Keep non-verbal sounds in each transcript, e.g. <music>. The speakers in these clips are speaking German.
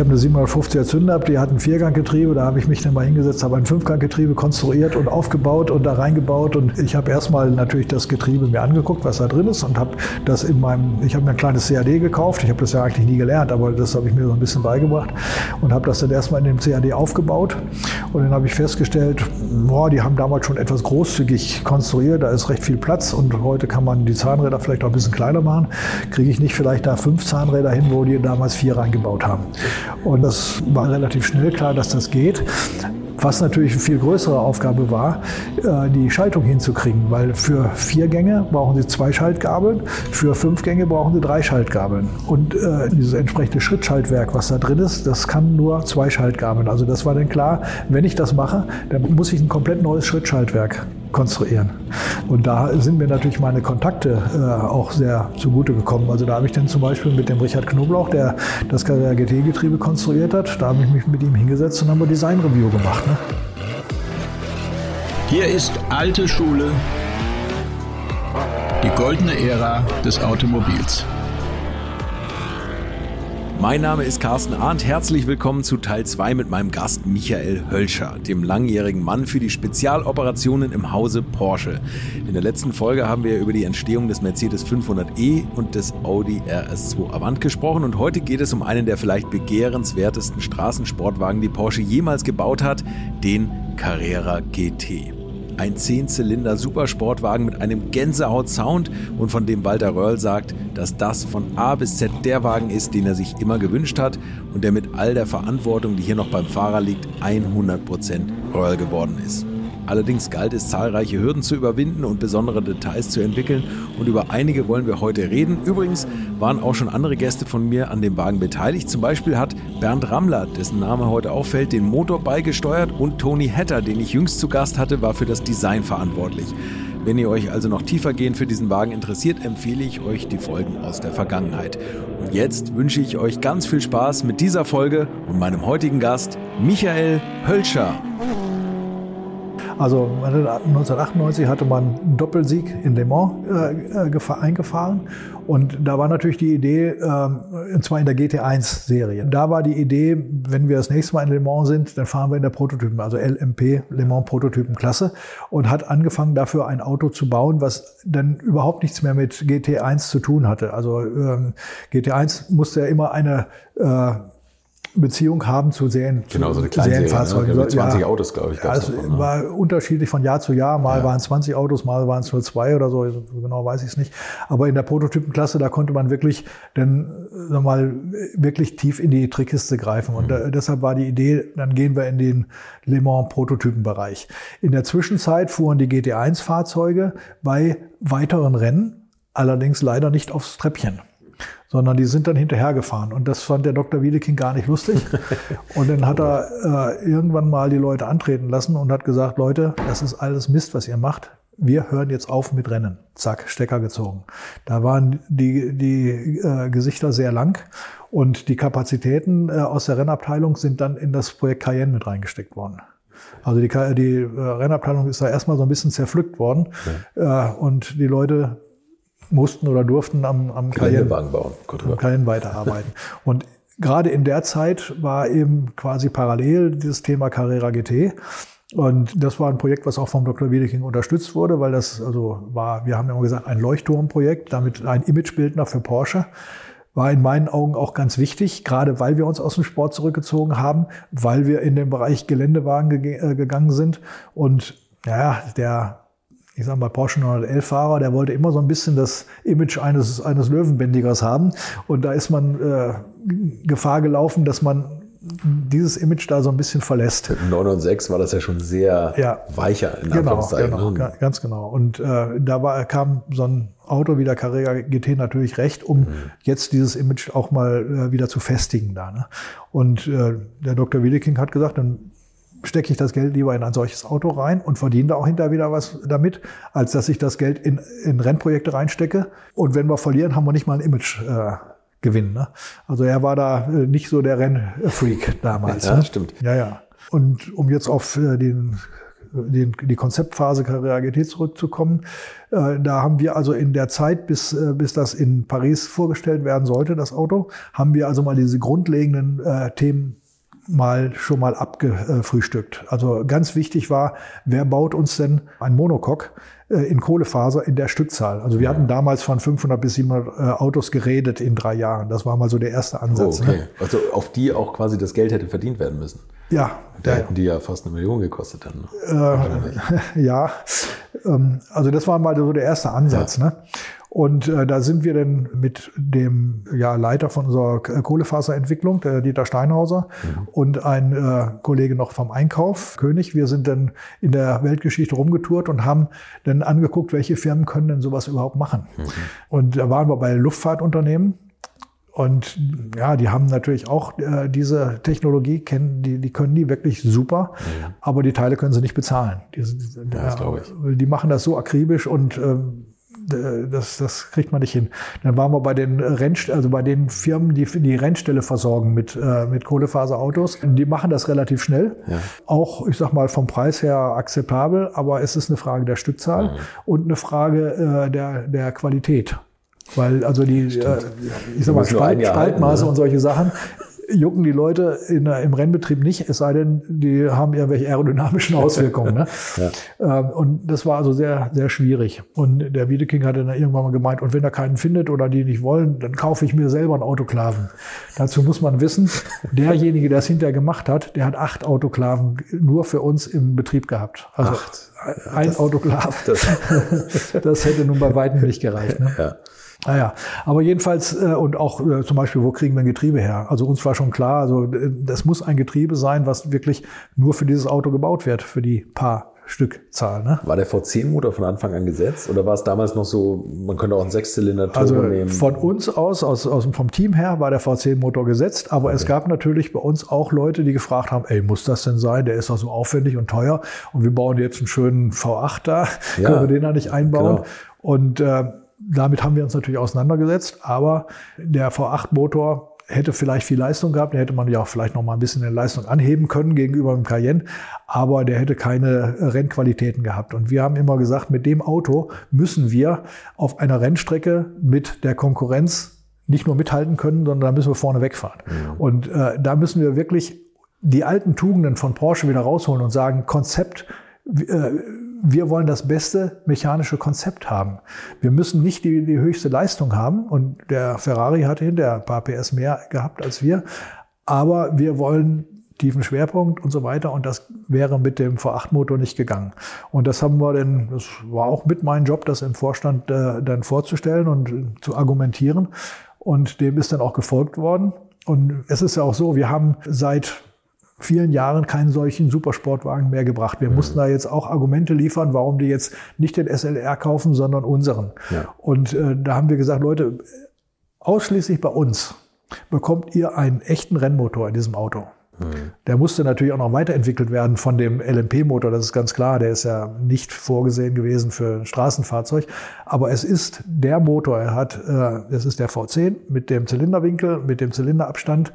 habe eine 750er Zünder, die hat ein Vierganggetriebe, da habe ich mich dann mal hingesetzt, habe ein Fünfganggetriebe konstruiert und aufgebaut und da reingebaut und ich habe erstmal natürlich das Getriebe mir angeguckt, was da drin ist und habe das in meinem, ich habe mir ein kleines CAD gekauft, ich habe das ja eigentlich nie gelernt, aber das habe ich mir so ein bisschen beigebracht und habe das dann erstmal in dem CAD aufgebaut. Und dann habe ich festgestellt, boah, die haben damals schon etwas großzügig konstruiert, da ist recht viel Platz und heute kann man die Zahnräder vielleicht auch ein bisschen kleiner machen, kriege ich nicht vielleicht da fünf Zahnräder hin, wo die damals vier reingebaut haben. Und das war relativ schnell klar, dass das geht. Was natürlich eine viel größere Aufgabe war, äh, die Schaltung hinzukriegen, weil für vier Gänge brauchen Sie zwei Schaltgabeln, für fünf Gänge brauchen Sie drei Schaltgabeln. Und äh, dieses entsprechende Schrittschaltwerk, was da drin ist, das kann nur zwei Schaltgabeln. Also das war dann klar, wenn ich das mache, dann muss ich ein komplett neues Schrittschaltwerk konstruieren. Und da sind mir natürlich meine Kontakte äh, auch sehr zugute gekommen. Also da habe ich dann zum Beispiel mit dem Richard Knoblauch, der das GT-Getriebe konstruiert hat, da habe ich mich mit ihm hingesetzt und haben wir Design-Review gemacht. Ne? Hier ist alte Schule, die goldene Ära des Automobils. Mein Name ist Carsten Arndt. Herzlich willkommen zu Teil 2 mit meinem Gast Michael Hölscher, dem langjährigen Mann für die Spezialoperationen im Hause Porsche. In der letzten Folge haben wir über die Entstehung des Mercedes 500e und des Audi RS2 Avant gesprochen und heute geht es um einen der vielleicht begehrenswertesten Straßensportwagen, die Porsche jemals gebaut hat, den Carrera GT. Ein 10-Zylinder-Supersportwagen mit einem Gänsehaut-Sound und von dem Walter Röhrl sagt, dass das von A bis Z der Wagen ist, den er sich immer gewünscht hat und der mit all der Verantwortung, die hier noch beim Fahrer liegt, 100% Röhrl geworden ist. Allerdings galt es, zahlreiche Hürden zu überwinden und besondere Details zu entwickeln und über einige wollen wir heute reden. Übrigens waren auch schon andere Gäste von mir an dem Wagen beteiligt. Zum Beispiel hat Bernd Rammler, dessen Name heute auffällt, den Motor beigesteuert und Tony Hetter, den ich jüngst zu Gast hatte, war für das Design verantwortlich. Wenn ihr euch also noch tiefergehend für diesen Wagen interessiert, empfehle ich euch die Folgen aus der Vergangenheit. Und jetzt wünsche ich euch ganz viel Spaß mit dieser Folge und meinem heutigen Gast, Michael Hölscher. Also 1998 hatte man einen Doppelsieg in Le Mans äh, äh eingefahren und da war natürlich die Idee, äh, und zwar in der GT1-Serie. Da war die Idee, wenn wir das nächste Mal in Le Mans sind, dann fahren wir in der Prototypen, also LMP, Le Mans Prototypenklasse und hat angefangen dafür ein Auto zu bauen, was dann überhaupt nichts mehr mit GT1 zu tun hatte. Also ähm, GT1 musste ja immer eine äh, Beziehung haben zu Serien, genau, so eine Serienfahrzeuge. Ne? 20 ja, Autos, glaube ich. Ja, es davon, ne? war unterschiedlich von Jahr zu Jahr. Mal ja. waren es 20 Autos, mal waren es nur zwei oder so. Genau weiß ich es nicht. Aber in der Prototypenklasse, da konnte man wirklich dann mal wirklich tief in die Trickkiste greifen. Und mhm. da, deshalb war die Idee, dann gehen wir in den Le Mans Prototypenbereich. In der Zwischenzeit fuhren die GT1-Fahrzeuge bei weiteren Rennen, allerdings leider nicht aufs Treppchen sondern die sind dann hinterhergefahren. Und das fand der Dr. Wiedeking gar nicht lustig. <laughs> Und dann hat er äh, irgendwann mal die Leute antreten lassen und hat gesagt, Leute, das ist alles Mist, was ihr macht. Wir hören jetzt auf mit Rennen. Zack, Stecker gezogen. Da waren die, die äh, Gesichter sehr lang und die Kapazitäten äh, aus der Rennabteilung sind dann in das Projekt Cayenne mit reingesteckt worden. Also die, die äh, Rennabteilung ist da erstmal so ein bisschen zerpflückt worden. Ja. Äh, und die Leute mussten oder durften am, am Cayenne, bauen. am Cayenne weiterarbeiten. <laughs> Und gerade in der Zeit war eben quasi parallel dieses Thema Carrera GT. Und das war ein Projekt, was auch vom Dr. Wiedeking unterstützt wurde, weil das also war, wir haben ja immer gesagt, ein Leuchtturmprojekt, damit ein Imagebildner für Porsche war in meinen Augen auch ganz wichtig, gerade weil wir uns aus dem Sport zurückgezogen haben, weil wir in den Bereich Geländewagen ge gegangen sind und ja, der ich sage mal, Porsche 911-Fahrer, der wollte immer so ein bisschen das Image eines, eines Löwenbändigers haben. Und da ist man äh, Gefahr gelaufen, dass man dieses Image da so ein bisschen verlässt. Mit 906 war das ja schon sehr ja, weicher in genau, genau, ne? ganz genau. Und äh, da war, kam so ein Auto wie der Carrera GT natürlich recht, um mhm. jetzt dieses Image auch mal äh, wieder zu festigen da. Ne? Und äh, der Dr. Wiedeking hat gesagt, dann stecke ich das Geld lieber in ein solches Auto rein und verdiene da auch hinterher wieder was damit, als dass ich das Geld in, in Rennprojekte reinstecke. Und wenn wir verlieren, haben wir nicht mal ein Image. Äh, Gewinn. Ne? Also er war da äh, nicht so der Rennfreak damals. Ja, ne? stimmt. Ja, ja. Und um jetzt auf äh, den die, die Konzeptphase GT zurückzukommen. Äh, da haben wir also in der Zeit, bis, äh, bis das in Paris vorgestellt werden sollte, das Auto, haben wir also mal diese grundlegenden äh, Themen mal schon mal abgefrühstückt. Also ganz wichtig war, wer baut uns denn ein Monocoque äh, in Kohlefaser in der Stückzahl? Also wir hatten damals von 500 bis 700 äh, Autos geredet in drei Jahren. Das war mal so der erste Ansatz. Oh, okay. ne? Also auf die auch quasi das Geld hätte verdient werden müssen. Ja. Da hätten die ja fast eine Million gekostet dann. Äh, <laughs> ja, ähm, also das war mal so der erste Ansatz. Ja. Ne? Und äh, da sind wir dann mit dem ja, Leiter von unserer Kohlefaserentwicklung, der Dieter Steinhauser, mhm. und ein äh, Kollege noch vom Einkauf, König. Wir sind dann in der Weltgeschichte rumgetourt und haben dann angeguckt, welche Firmen können denn sowas überhaupt machen. Mhm. Und da waren wir bei Luftfahrtunternehmen. Und ja, die haben natürlich auch äh, diese Technologie, kennen, die, die können die wirklich super, mhm. aber die Teile können sie nicht bezahlen. Die, die, ja, die machen das so akribisch und ähm, das, das kriegt man nicht hin. Dann waren wir bei den Rennst also bei den Firmen, die die Rennstelle versorgen mit, äh, mit Kohlefaserautos. Die machen das relativ schnell. Ja. Auch, ich sag mal, vom Preis her akzeptabel, aber es ist eine Frage der Stückzahl ja. und eine Frage äh, der, der Qualität. Weil also die, äh, ich sag mal, Spalt, Spaltmaße halten, ne? und solche Sachen jucken die Leute in, im Rennbetrieb nicht, es sei denn, die haben irgendwelche aerodynamischen <laughs> Auswirkungen. Ne? ja. Ähm, und das war also sehr, sehr schwierig. Und der Wiedeking hatte dann irgendwann mal gemeint, und wenn er keinen findet oder die nicht wollen, dann kaufe ich mir selber einen Autoklaven. Dazu muss man wissen, derjenige, der es hinterher gemacht hat, der hat acht Autoklaven nur für uns im Betrieb gehabt. Also acht. ein das, Autoklav. Das, <laughs> das hätte nun bei weitem nicht gereicht. Ne? Ja. Naja, aber jedenfalls äh, und auch äh, zum Beispiel, wo kriegen wir ein Getriebe her? Also uns war schon klar, also äh, das muss ein Getriebe sein, was wirklich nur für dieses Auto gebaut wird, für die paar Stückzahl. Ne? War der V10-Motor von Anfang an gesetzt oder war es damals noch so, man könnte auch einen Sechszylinder-Turbo also nehmen? Von uns aus, aus, aus, vom Team her, war der V10-Motor gesetzt, aber okay. es gab natürlich bei uns auch Leute, die gefragt haben, ey, muss das denn sein? Der ist doch so aufwendig und teuer und wir bauen jetzt einen schönen V8 da, ja, können wir den da nicht einbauen? Genau. Und äh, damit haben wir uns natürlich auseinandergesetzt, aber der V8-Motor hätte vielleicht viel Leistung gehabt, den hätte man ja auch vielleicht noch mal ein bisschen in Leistung anheben können gegenüber dem Cayenne, aber der hätte keine Rennqualitäten gehabt. Und wir haben immer gesagt, mit dem Auto müssen wir auf einer Rennstrecke mit der Konkurrenz nicht nur mithalten können, sondern da müssen wir vorne wegfahren. Ja. Und äh, da müssen wir wirklich die alten Tugenden von Porsche wieder rausholen und sagen, Konzept, äh, wir wollen das beste mechanische Konzept haben. Wir müssen nicht die, die höchste Leistung haben und der Ferrari hatte hinterher ein paar PS mehr gehabt als wir, aber wir wollen tiefen Schwerpunkt und so weiter und das wäre mit dem V8-Motor nicht gegangen. Und das haben wir dann, das war auch mit meinem Job, das im Vorstand äh, dann vorzustellen und äh, zu argumentieren und dem ist dann auch gefolgt worden. Und es ist ja auch so, wir haben seit vielen Jahren keinen solchen Supersportwagen mehr gebracht. Wir mhm. mussten da jetzt auch Argumente liefern, warum die jetzt nicht den SLR kaufen, sondern unseren. Ja. Und äh, da haben wir gesagt, Leute, ausschließlich bei uns bekommt ihr einen echten Rennmotor in diesem Auto. Mhm. Der musste natürlich auch noch weiterentwickelt werden von dem LMP-Motor, das ist ganz klar. Der ist ja nicht vorgesehen gewesen für ein Straßenfahrzeug. Aber es ist der Motor. Er hat, äh, es ist der V10 mit dem Zylinderwinkel, mit dem Zylinderabstand,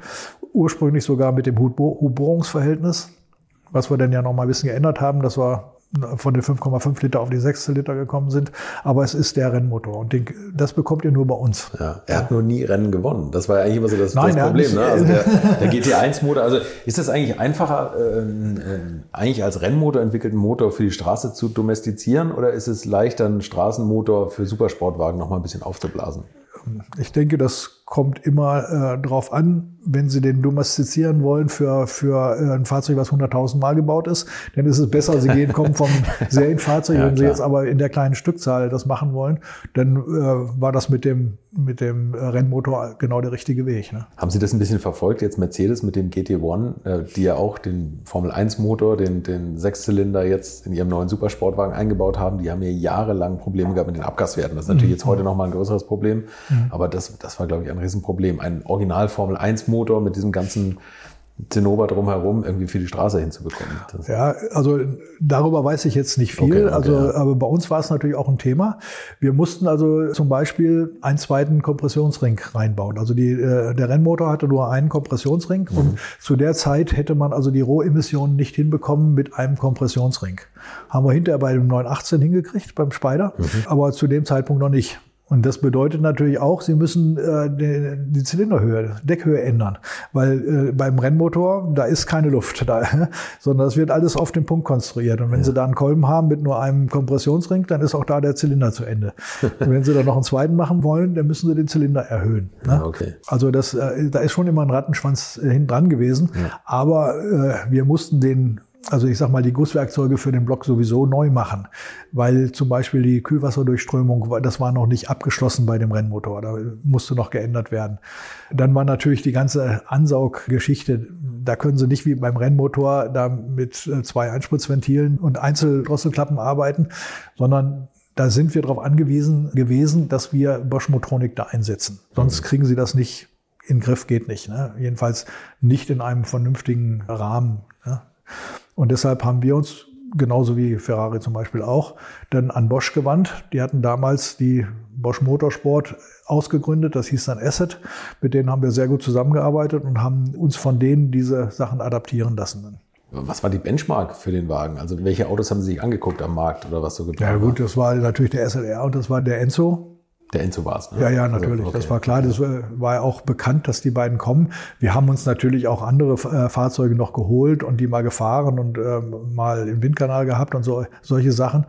ursprünglich sogar mit dem Hub-Bohrungsverhältnis, was wir dann ja noch mal ein bisschen geändert haben. Das war von den 5,5 Liter auf die 6 Liter gekommen sind. Aber es ist der Rennmotor und den, das bekommt ihr nur bei uns. Ja, er hat nur nie Rennen gewonnen. Das war ja eigentlich immer so das, Nein, das Problem. Ne? Also der, <laughs> der GT1-Motor, also ist das eigentlich einfacher, äh, äh, eigentlich als Rennmotor entwickelten Motor für die Straße zu domestizieren oder ist es leichter, einen Straßenmotor für Supersportwagen noch mal ein bisschen aufzublasen? Ich denke, das kommt immer äh, drauf an, wenn Sie den domestizieren wollen für, für äh, ein Fahrzeug, was 100.000 Mal gebaut ist, dann ist es besser, Sie gehen, kommen vom <laughs> Serienfahrzeug. ja, wenn Sie jetzt aber in der kleinen Stückzahl das machen wollen, dann äh, war das mit dem, mit dem äh, Rennmotor genau der richtige Weg. Ne? Haben Sie das ein bisschen verfolgt, jetzt Mercedes mit dem GT1, äh, die ja auch den Formel-1-Motor, den, den Sechszylinder jetzt in ihrem neuen Supersportwagen eingebaut haben? Die haben ja jahrelang Probleme gehabt mit den Abgaswerten. Das ist natürlich mhm. jetzt heute nochmal ein größeres Problem, mhm. aber das, das war, glaube ich, ein Riesenproblem. Ein Original-Formel-1-Motor Dieselmotor mit diesem ganzen Zinnober drumherum irgendwie für die Straße hinzubekommen. Das ja, also darüber weiß ich jetzt nicht viel. Okay, okay, also, ja. aber bei uns war es natürlich auch ein Thema. Wir mussten also zum Beispiel einen zweiten Kompressionsring reinbauen. Also die, äh, der Rennmotor hatte nur einen Kompressionsring mhm. und zu der Zeit hätte man also die Rohemissionen nicht hinbekommen mit einem Kompressionsring. Haben wir hinterher bei dem 918 hingekriegt, beim Spider, mhm. aber zu dem Zeitpunkt noch nicht. Und das bedeutet natürlich auch, Sie müssen äh, die, die Zylinderhöhe, Deckhöhe ändern, weil äh, beim Rennmotor da ist keine Luft da, <laughs> sondern es wird alles auf den Punkt konstruiert. Und wenn ja. Sie da einen Kolben haben mit nur einem Kompressionsring, dann ist auch da der Zylinder zu Ende. <laughs> Und wenn Sie dann noch einen zweiten machen wollen, dann müssen Sie den Zylinder erhöhen. Ne? Ja, okay. Also das, äh, da ist schon immer ein Rattenschwanz äh, hinten dran gewesen, ja. aber äh, wir mussten den also ich sag mal, die Gusswerkzeuge für den Block sowieso neu machen, weil zum Beispiel die Kühlwasserdurchströmung, das war noch nicht abgeschlossen bei dem Rennmotor, da musste noch geändert werden. Dann war natürlich die ganze Ansauggeschichte, da können Sie nicht wie beim Rennmotor da mit äh, zwei Einspritzventilen und Einzeldrosselklappen arbeiten, sondern da sind wir darauf angewiesen gewesen, dass wir Bosch Motronik da einsetzen. Sonst kriegen Sie das nicht in den Griff, geht nicht. Ne? Jedenfalls nicht in einem vernünftigen Rahmen. Ne? Und deshalb haben wir uns, genauso wie Ferrari zum Beispiel auch, dann an Bosch gewandt. Die hatten damals die Bosch Motorsport ausgegründet, das hieß dann Asset. Mit denen haben wir sehr gut zusammengearbeitet und haben uns von denen diese Sachen adaptieren lassen. Was war die Benchmark für den Wagen? Also welche Autos haben Sie sich angeguckt am Markt oder was so geplant Ja gut, das war natürlich der SLR und das war der Enzo. Der Enzo war es, ne? Ja, ja, natürlich. Okay. Das war klar. Das war ja auch bekannt, dass die beiden kommen. Wir haben uns natürlich auch andere äh, Fahrzeuge noch geholt und die mal gefahren und ähm, mal im Windkanal gehabt und so, solche Sachen.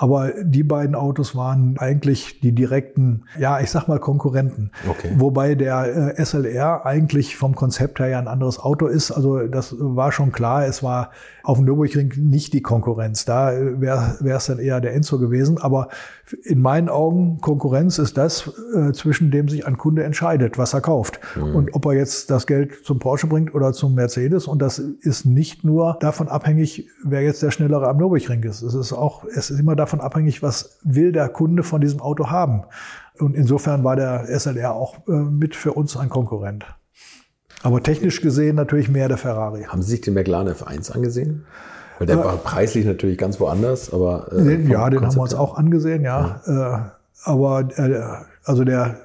Aber die beiden Autos waren eigentlich die direkten, ja, ich sag mal Konkurrenten. Okay. Wobei der äh, SLR eigentlich vom Konzept her ja ein anderes Auto ist. Also das war schon klar. Es war auf dem Nürburgring nicht die Konkurrenz. Da wäre es dann eher der Enzo gewesen. Aber in meinen Augen Konkurrenz ist das, äh, zwischen dem sich ein Kunde entscheidet, was er kauft. Mhm. Und ob er jetzt das Geld zum Porsche bringt oder zum Mercedes. Und das ist nicht nur davon abhängig, wer jetzt der Schnellere am Nürburgring ist. Es ist auch, es ist immer davon abhängig, was will der Kunde von diesem Auto haben. Und insofern war der SLR auch äh, mit für uns ein Konkurrent. Aber technisch gesehen natürlich mehr der Ferrari. Haben Sie sich den McLaren F1 angesehen? Weil der äh, war preislich natürlich ganz woanders, aber. Äh, den, ja, den haben wir uns auch angesehen, ja. ja. Äh, aber äh, also der,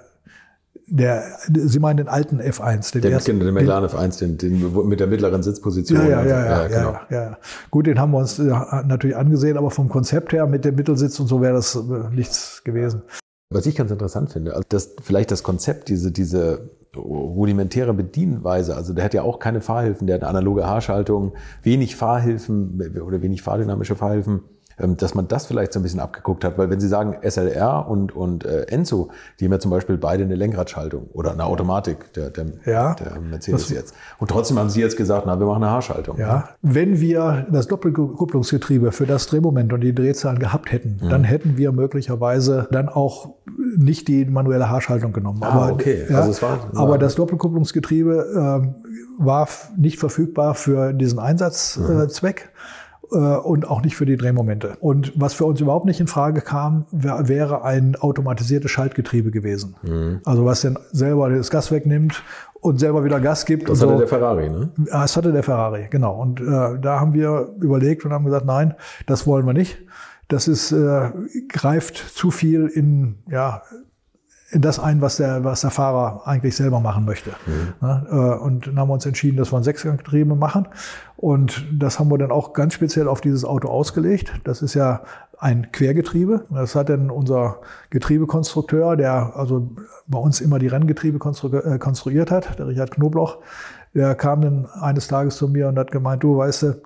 der, Sie meinen den alten F1, den, den ersten, den McLaren F1, den, den mit der mittleren Sitzposition. Ja, ja, also, ja, ja, ja, genau. ja, ja, Gut, den haben wir uns äh, natürlich angesehen, aber vom Konzept her mit dem Mittelsitz und so wäre das äh, nichts gewesen. Was ich ganz interessant finde, also dass vielleicht das Konzept, diese, diese rudimentäre Bedienweise. Also der hat ja auch keine Fahrhilfen, der hat eine analoge Haarschaltung, wenig Fahrhilfen oder wenig fahrdynamische Fahrhilfen. Ähm, dass man das vielleicht so ein bisschen abgeguckt hat. Weil wenn Sie sagen SLR und, und äh, Enzo, die haben ja zum Beispiel beide eine Lenkradschaltung oder eine Automatik, der, der, ja, der Mercedes jetzt. Und trotzdem haben Sie jetzt gesagt, na, wir machen eine Haarschaltung. Ja, ja. wenn wir das Doppelkupplungsgetriebe für das Drehmoment und die Drehzahlen gehabt hätten, mhm. dann hätten wir möglicherweise dann auch nicht die manuelle Haarschaltung genommen. Ah, aber, okay. Ja, also es war, war aber das Doppelkupplungsgetriebe äh, war nicht verfügbar für diesen Einsatzzweck. Mhm äh, und auch nicht für die Drehmomente. Und was für uns überhaupt nicht in Frage kam, wär, wäre ein automatisiertes Schaltgetriebe gewesen. Mhm. Also was dann selber das Gas wegnimmt und selber wieder Gas gibt. Das hatte so. der Ferrari, ne? Ja, das hatte der Ferrari, genau. Und äh, da haben wir überlegt und haben gesagt, nein, das wollen wir nicht. Das ist, äh, greift zu viel in, ja, in das ein, was der, was der Fahrer eigentlich selber machen möchte. Mhm. Äh, und dann haben wir uns entschieden, dass wir ein Sechsganggetriebe machen. Und das haben wir dann auch ganz speziell auf dieses Auto ausgelegt. Das ist ja ein Quergetriebe. Das hat dann unser Getriebekonstrukteur, der also bei uns immer die Renngetriebe äh, konstruiert hat, der Richard Knobloch, der kam dann eines Tages zu mir und hat gemeint, du weißt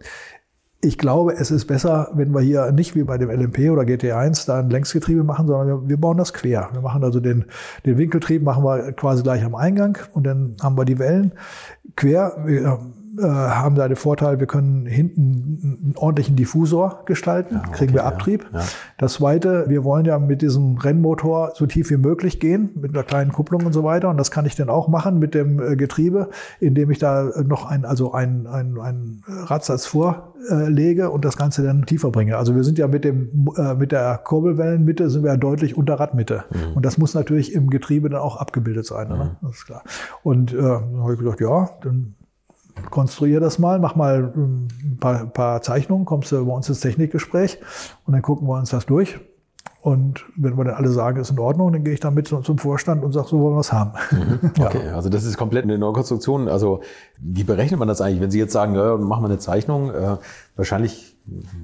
ich glaube, es ist besser, wenn wir hier nicht wie bei dem LMP oder GT1 da ein Längsgetriebe machen, sondern wir, wir bauen das quer. Wir machen also den, den Winkeltrieb machen wir quasi gleich am Eingang und dann haben wir die Wellen quer. Wir, äh, haben da den Vorteil, wir können hinten einen ordentlichen Diffusor gestalten, ja, okay, kriegen wir Abtrieb. Ja, ja. Das zweite, wir wollen ja mit diesem Rennmotor so tief wie möglich gehen, mit einer kleinen Kupplung und so weiter. Und das kann ich dann auch machen mit dem äh, Getriebe, indem ich da noch ein, also ein, ein, ein Radsatz vorlege und das Ganze dann tiefer bringe. Also wir sind ja mit dem, äh, mit der Kurbelwellenmitte sind wir ja deutlich unter Radmitte. Mhm. Und das muss natürlich im Getriebe dann auch abgebildet sein. Ne? Mhm. Ne? Das ist klar. Und äh, dann habe ich gesagt, ja, dann konstruier das mal, mach mal ein paar, paar Zeichnungen, kommst du bei uns ins Technikgespräch und dann gucken wir uns das durch. Und wenn wir dann alle sagen, ist in Ordnung, dann gehe ich dann mit zum Vorstand und sage, so wollen wir es haben. Mhm. <laughs> Okay, ja. also das ist komplett eine Neukonstruktion. Also wie berechnet man das eigentlich? Wenn Sie jetzt sagen, ja, machen wir eine Zeichnung, äh, wahrscheinlich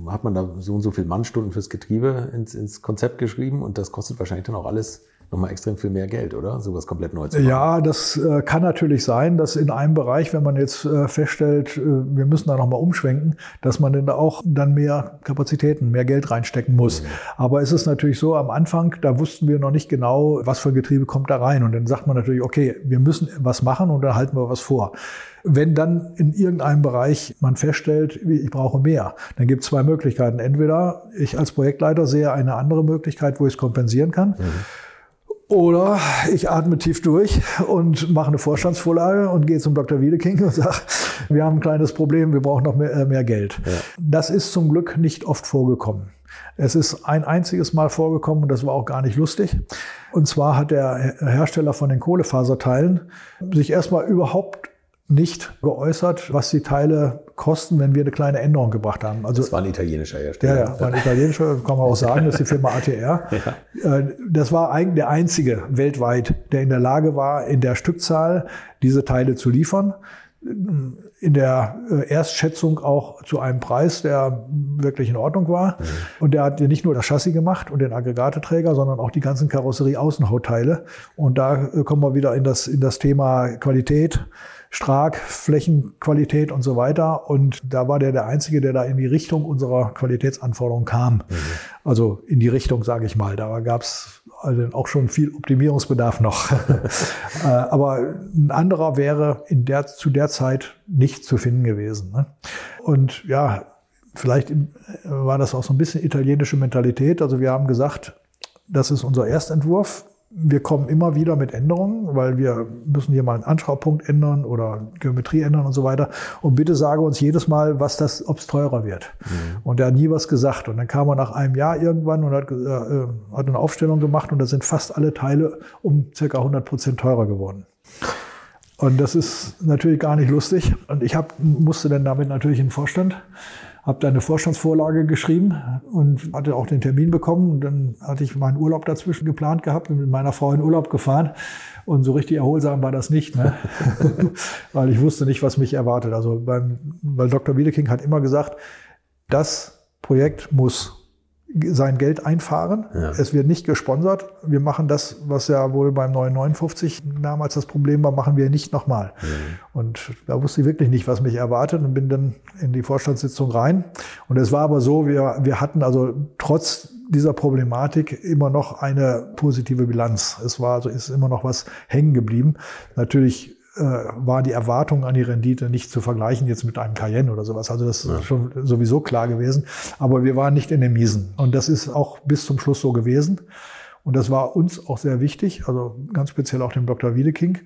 hat man da so und so viel Mannstunden fürs Getriebe ins, ins Konzept geschrieben und das kostet wahrscheinlich dann auch alles nochmal extrem viel mehr Geld, oder? Sowas komplett neu zu machen. Ja, das äh, kann natürlich sein, dass in einem Bereich, wenn man jetzt äh, feststellt, äh, wir müssen da nochmal umschwenken, dass man dann auch dann mehr Kapazitäten, mehr Geld reinstecken muss. Mhm. Aber es ist natürlich so, am Anfang, da wussten wir noch nicht genau, was für ein Getriebe kommt da rein. Und dann sagt man natürlich, okay, wir müssen was machen und dann halten wir was vor. Wenn dann in irgendeinem Bereich man feststellt, ich brauche mehr, dann gibt es zwei Möglichkeiten. Entweder ich als Projektleiter sehe eine andere Möglichkeit, wo ich es kompensieren kann. Mhm. Oder ich atme tief durch und mache eine Vorstandsvorlage und gehe zum Dr. Wiedeking und sage, wir haben ein kleines Problem, wir brauchen noch mehr, äh, mehr Geld. Ja. Das ist zum Glück nicht oft vorgekommen. Es ist ein einziges Mal vorgekommen und das war auch gar nicht lustig. Und zwar hat der Hersteller von den Kohlefaserteilen sich erstmal überhaupt nicht geäußert, was die Teile kosten, wenn wir eine kleine Änderung gebracht haben. Also, das war ein italienischer Hersteller. Ja, ja, war ein italienischer, kann man auch sagen, das ist die Firma ATR. <laughs> Ja. Äh, das war eigentlich der einzige weltweit, der in der Lage war, in der Stückzahl diese Teile zu liefern. In der äh, Erstschätzung auch zu einem Preis, der wirklich in Ordnung war. Mhm. Und der hat nicht nur das Chassis gemacht und den Aggregateträger, sondern auch die ganzen Karosserie-Außenhautteile. Und da äh, kommen wir wieder in das, in das Thema Qualität Stark, Flächenqualität und so weiter. Und da war der der Einzige, der da in die Richtung unserer Qualitätsanforderungen kam. Mhm. Also in die Richtung, sage ich mal. Da gab es also auch schon viel Optimierungsbedarf noch. <laughs> Äh, aber ein anderer wäre in der, zu der Zeit nicht zu finden gewesen. Ne? Und ja, vielleicht war das auch so ein bisschen italienische Mentalität. Also wir haben gesagt, das ist unser Erstentwurf wir kommen immer wieder mit Änderungen, weil wir müssen hier mal einen Anschraubpunkt ändern oder Geometrie ändern und so weiter. Und bitte sage uns jedes Mal, was das, ob es teurer wird. Mhm. Und er hat nie was gesagt. Und dann kam er nach einem Jahr irgendwann und hat, äh, hat eine Aufstellung gemacht und da sind fast alle Teile um circa 100 Prozent teurer geworden. Und das ist natürlich gar nicht lustig. Und ich hab, musste dann damit natürlich in den Vorstand habe da eine Vorstandsvorlage geschrieben und hatte auch den Termin bekommen. Und dann hatte ich meinen Urlaub dazwischen geplant gehabt und mit meiner Frau in Urlaub gefahren. Und so richtig erholsam war das nicht, ne? <laughs> weil ich wusste nicht, was mich erwartet. Also beim, weil Dr. Wiedeking hat immer gesagt, das Projekt muss sein Geld einfahren. Ja. Es wird nicht gesponsert. Wir machen das, was ja wohl beim 959 damals das Problem war, machen wir nicht nochmal. Mhm. Und da wusste ich wirklich nicht, was mich erwartet und bin dann in die Vorstandssitzung rein. Und es war aber so, wir, wir hatten also trotz dieser Problematik immer noch eine positive Bilanz. Es war also ist immer noch was hängen geblieben. Natürlich war die Erwartung an die Rendite nicht zu vergleichen jetzt mit einem Cayenne oder sowas. Also das ja. ist schon sowieso klar gewesen. Aber wir waren nicht in den Miesen. Und das ist auch bis zum Schluss so gewesen. Und das war uns auch sehr wichtig, also ganz speziell auch dem Dr. Wiedeking,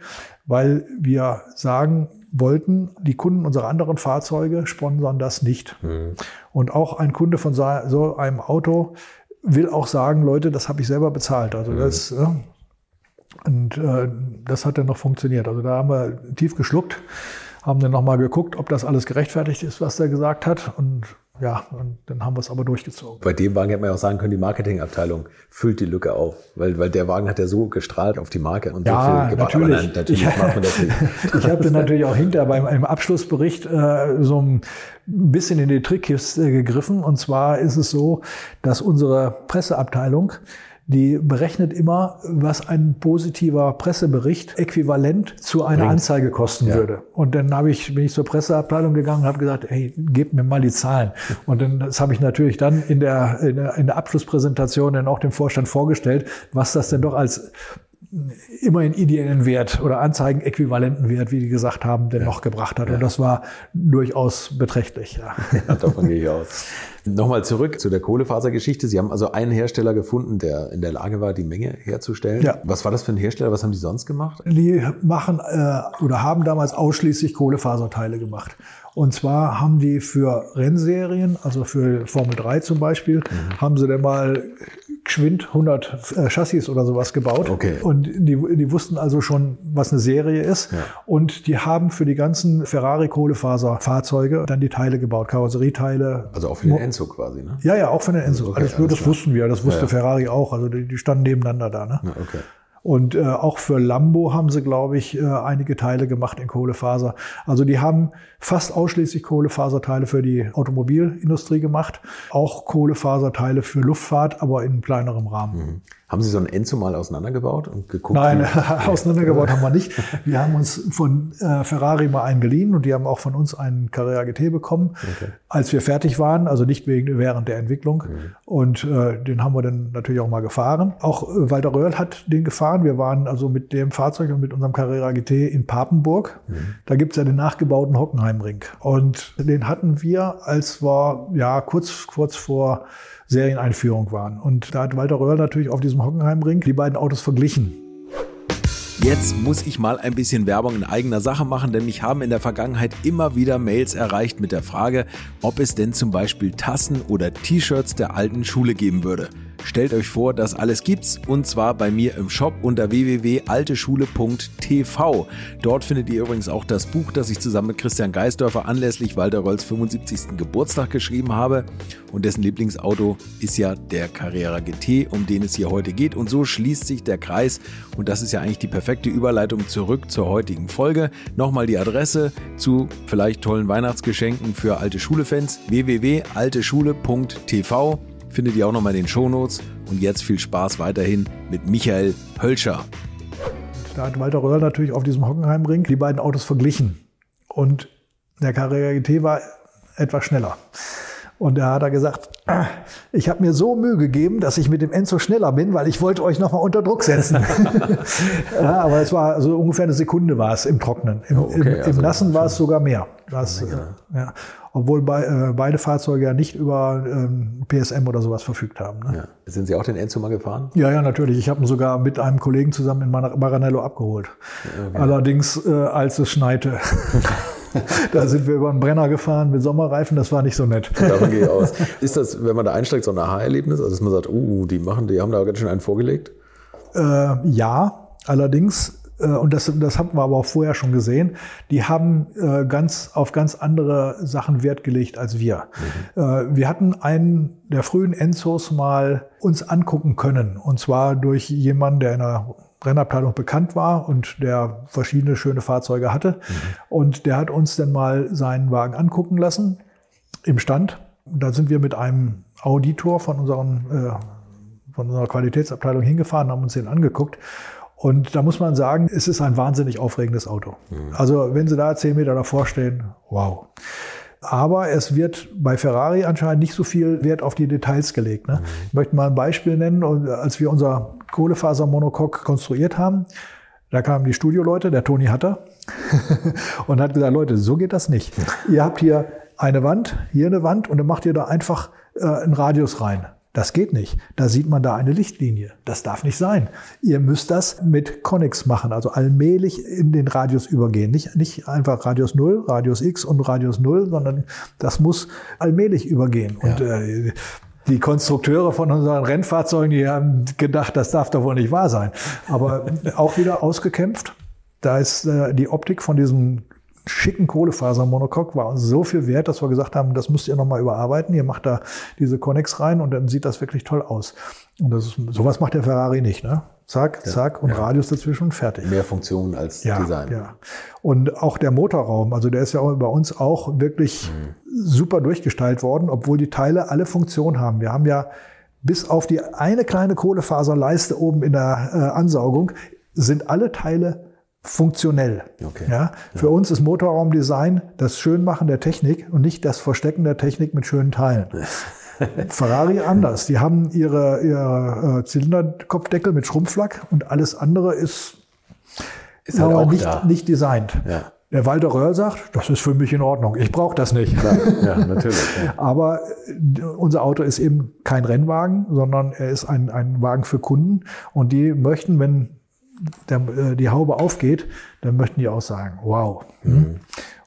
weil wir sagen wollten, die Kunden unserer anderen Fahrzeuge sponsern das nicht. Mhm. Und auch ein Kunde von so einem Auto will auch sagen, Leute, das habe ich selber bezahlt. Also mhm. Und äh, das hat dann noch funktioniert. Also da haben wir tief geschluckt, haben dann nochmal geguckt, ob das alles gerechtfertigt ist, was der gesagt hat. Und ja, und dann haben wir es aber durchgezogen. Bei dem Wagen hätte man ja auch sagen können, die Marketingabteilung füllt die Lücke auf, weil, weil der Wagen hat ja so gestrahlt auf die Marke und ja, so viel. Natürlich. Nein, natürlich ich, macht man das nicht. <laughs> ich habe dann natürlich auch hinterher beim im Abschlussbericht äh, so ein bisschen in die Trickkiste gegriffen. Und zwar ist es so, dass unsere Presseabteilung die berechnet immer, was ein positiver Pressebericht äquivalent zu einer Bringt. Anzeige kosten ja. würde. Und dann habe ich, bin ich zur Presseabteilung gegangen und habe gesagt, hey, gebt mir mal die Zahlen. Und dann, das habe ich natürlich dann in der, in der, in der Abschlusspräsentation dann auch dem Vorstand vorgestellt, was das denn doch als immerhin ideellen Wert oder Anzeigenäquivalenten Wert, wie die gesagt haben, denn ja. noch gebracht hat. Und das war durchaus beträchtlich. Ja. ja davon gehe ich aus. Nochmal zurück zu der Kohlefasergeschichte. Sie haben also einen Hersteller gefunden, der in der Lage war, die Menge herzustellen. Ja. Was war das für ein Hersteller? Was haben die sonst gemacht? Die machen äh, oder haben damals ausschließlich Kohlefaserteile gemacht. Und zwar haben die für Rennserien, also für Formel 3 zum Beispiel, mhm. haben sie dann mal geschwind 100 äh, Chassis oder sowas gebaut. Okay. Und die, die wussten also schon, was eine Serie ist. Ja. Und die haben für die ganzen Ferrari-Kohlefaser-Fahrzeuge dann die Teile gebaut, Karosserieteile. Also auch für den Enzo quasi, ne? Ja, ja, auch für den Enzo. Okay, also das, wussten wir, das wusste Ja, ja. Ferrari auch. Also die, die standen nebeneinander da. Ne? Ja, okay. Und äh, auch für Lambo haben sie, glaube ich, äh, einige Teile gemacht in Kohlefaser. Also die haben fast ausschließlich Kohlefaserteile für die Automobilindustrie gemacht, auch Kohlefaserteile für Luftfahrt, aber in kleinerem Rahmen. Haben Sie so ein Enzo mal auseinandergebaut und geguckt? Nein, <laughs> auseinandergebaut haben wir nicht. <laughs> Wir haben uns von äh, Ferrari mal einen geliehen und die haben auch von uns einen Carrera GT bekommen, als wir fertig waren, also nicht wegen, während der Entwicklung. Und äh, den haben wir dann natürlich auch mal gefahren. Auch äh, Walter Röhrl hat den gefahren. Wir waren also mit dem Fahrzeug und mit unserem Carrera GT in Papenburg. Da gibt's ja den nachgebauten Hockenheimring. Und den hatten wir, als wir ja kurz, kurz vor Serieneinführung waren. Und da hat Walter Röhrl natürlich auf diesem Hockenheimring die beiden Autos verglichen. Jetzt muss ich mal ein bisschen Werbung in eigener Sache machen, denn mich haben in der Vergangenheit immer wieder Mails erreicht mit der Frage, ob es denn zum Beispiel Tassen oder T-Shirts der alten Schule geben würde. Stellt euch vor, das alles gibt's und zwar bei mir im Shop unter www.alteschule.tv. Dort findet ihr übrigens auch das Buch, das ich zusammen mit Christian Geisdörfer anlässlich Walter Rölls 75. Geburtstag geschrieben habe und dessen Lieblingsauto ist ja der Carrera GT, um den es hier heute geht und so schließt sich der Kreis und das ist ja eigentlich die perfekte Überleitung zurück zur heutigen Folge. Nochmal die Adresse zu vielleicht tollen Weihnachtsgeschenken für alte Schule-Fans www.alteschule.tv findet ihr auch nochmal in den Shownotes und jetzt viel Spaß weiterhin mit Michael Hölscher. Da hat Walter Röhrl natürlich auf diesem Hockenheimring die beiden Autos verglichen. Und der Carrera GT war etwas schneller. Und da hat er gesagt, "Ah, ich habe mir so Mühe gegeben, dass ich mit dem Enzo schneller bin, weil ich wollte euch nochmal unter Druck setzen. <laughs> <laughs> ja, aber es war so ungefähr eine Sekunde war es im Trocknen. Im, Okay, im, im also Nassen war es sogar mehr. Das, äh, ja. Obwohl bei, äh, beide Fahrzeuge ja nicht über ähm, PSM oder sowas verfügt haben. Ne? Ja. Sind Sie auch den Enzo mal gefahren? Ja, ja, natürlich. Ich habe ihn sogar mit einem Kollegen zusammen in Mar- Maranello abgeholt. Allerdings, äh, als es schneite. <laughs> <laughs> da sind wir über einen Brenner gefahren mit Sommerreifen, das war nicht so nett. Davon gehe ich aus. <laughs> Ist das, wenn man da einsteigt, so ein Aha-Erlebnis? Also, dass man sagt, uh, die machen, die haben da ganz schön einen vorgelegt? Äh, ja, allerdings, äh, und das, das haben wir aber auch vorher schon gesehen, die haben äh, ganz auf ganz andere Sachen Wert gelegt als wir. Äh, wir hatten einen der frühen Enzos mal uns angucken können, und zwar durch jemanden, der in der Rennabteilung bekannt war und der verschiedene schöne Fahrzeuge hatte. Und der hat uns dann mal seinen Wagen angucken lassen im Stand. Da sind wir mit einem Auditor von unseren äh, von unserer Qualitätsabteilung hingefahren, haben uns den angeguckt. Und da muss man sagen, es ist ein wahnsinnig aufregendes Auto. Also wenn Sie da zehn Meter davor stehen, wow. Aber es wird bei Ferrari anscheinend nicht so viel Wert auf die Details gelegt. Ne? Ich möchte mal ein Beispiel nennen. Und als wir unser Kohlefasermonocoque konstruiert haben, da kamen die Studioleute, der Toni Hatter, <laughs> und hat gesagt, Leute, so geht das nicht. Ihr habt hier eine Wand, hier eine Wand und dann macht ihr da einfach äh, einen Radius rein. Das geht nicht. Da sieht man da eine Lichtlinie. Das darf nicht sein. Ihr müsst das mit Connex machen, also allmählich in den Radius übergehen. Nicht, nicht einfach Radius 0, Radius X und Radius 0, sondern das muss allmählich übergehen. Und äh, die Konstrukteure von unseren Rennfahrzeugen, die haben gedacht, das darf doch wohl nicht wahr sein. Aber auch wieder ausgekämpft. Da ist äh, die Optik von diesem schicken Kohlefasermonocoque war uns so viel wert, dass wir gesagt haben, das müsst ihr nochmal überarbeiten. Ihr macht da diese Connex rein und dann sieht das wirklich toll aus. Und das ist, sowas macht der Ferrari nicht, ne? Zack, zack und Radius dazwischen und fertig. Mehr Funktionen als Ja, Design. ja. Und auch der Motorraum, also der ist ja auch bei uns auch wirklich super durchgestaltet worden, obwohl die Teile alle Funktion haben. Wir haben ja bis auf die eine kleine Kohlefaserleiste oben in der äh, Ansaugung sind alle Teile funktionell. Okay. Ja, für uns ist Motorraumdesign das Schönmachen der Technik und nicht das Verstecken der Technik mit schönen Teilen. <laughs> Ferrari anders. Die haben ihre, ihre äh, Zylinderkopfdeckel mit Schrumpflack und alles andere ist, Ist halt aber nicht, da. nicht designt. Ja. Der Walter Röhrl sagt, das ist für mich in Ordnung. Ich brauche das nicht. Ja, natürlich. Ja. <laughs> Aber äh, unser Auto ist eben kein Rennwagen, sondern er ist ein, ein Wagen für Kunden. Und die möchten, wenn der, äh, die Haube aufgeht, dann möchten die auch sagen, wow. Hm?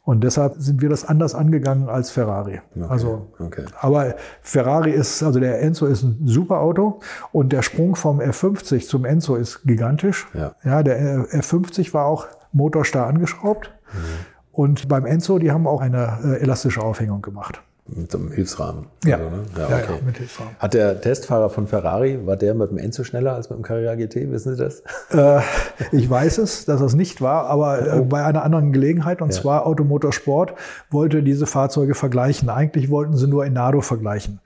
Und deshalb sind wir das anders angegangen als Ferrari. Okay, Also, okay. aber Ferrari ist, also der Enzo ist ein super Auto und der Sprung vom F50 zum Enzo ist gigantisch. Ja. ja der F50 war auch motorstarr angeschraubt. Und beim Enzo, die haben auch eine äh, elastische Aufhängung gemacht. Mit so einem Hilfsrahmen. Ja. Also, ne? Ja, ja, mit Hilfsrahmen. Hat der Testfahrer von Ferrari, war der mit dem Enzo schneller als mit dem Carrera GT? Wissen Sie das? Äh, ich weiß es, dass es nicht war, aber äh, bei einer anderen Gelegenheit, und Ja. zwar Automotorsport, wollte diese Fahrzeuge vergleichen. Eigentlich wollten sie nur in Nado vergleichen.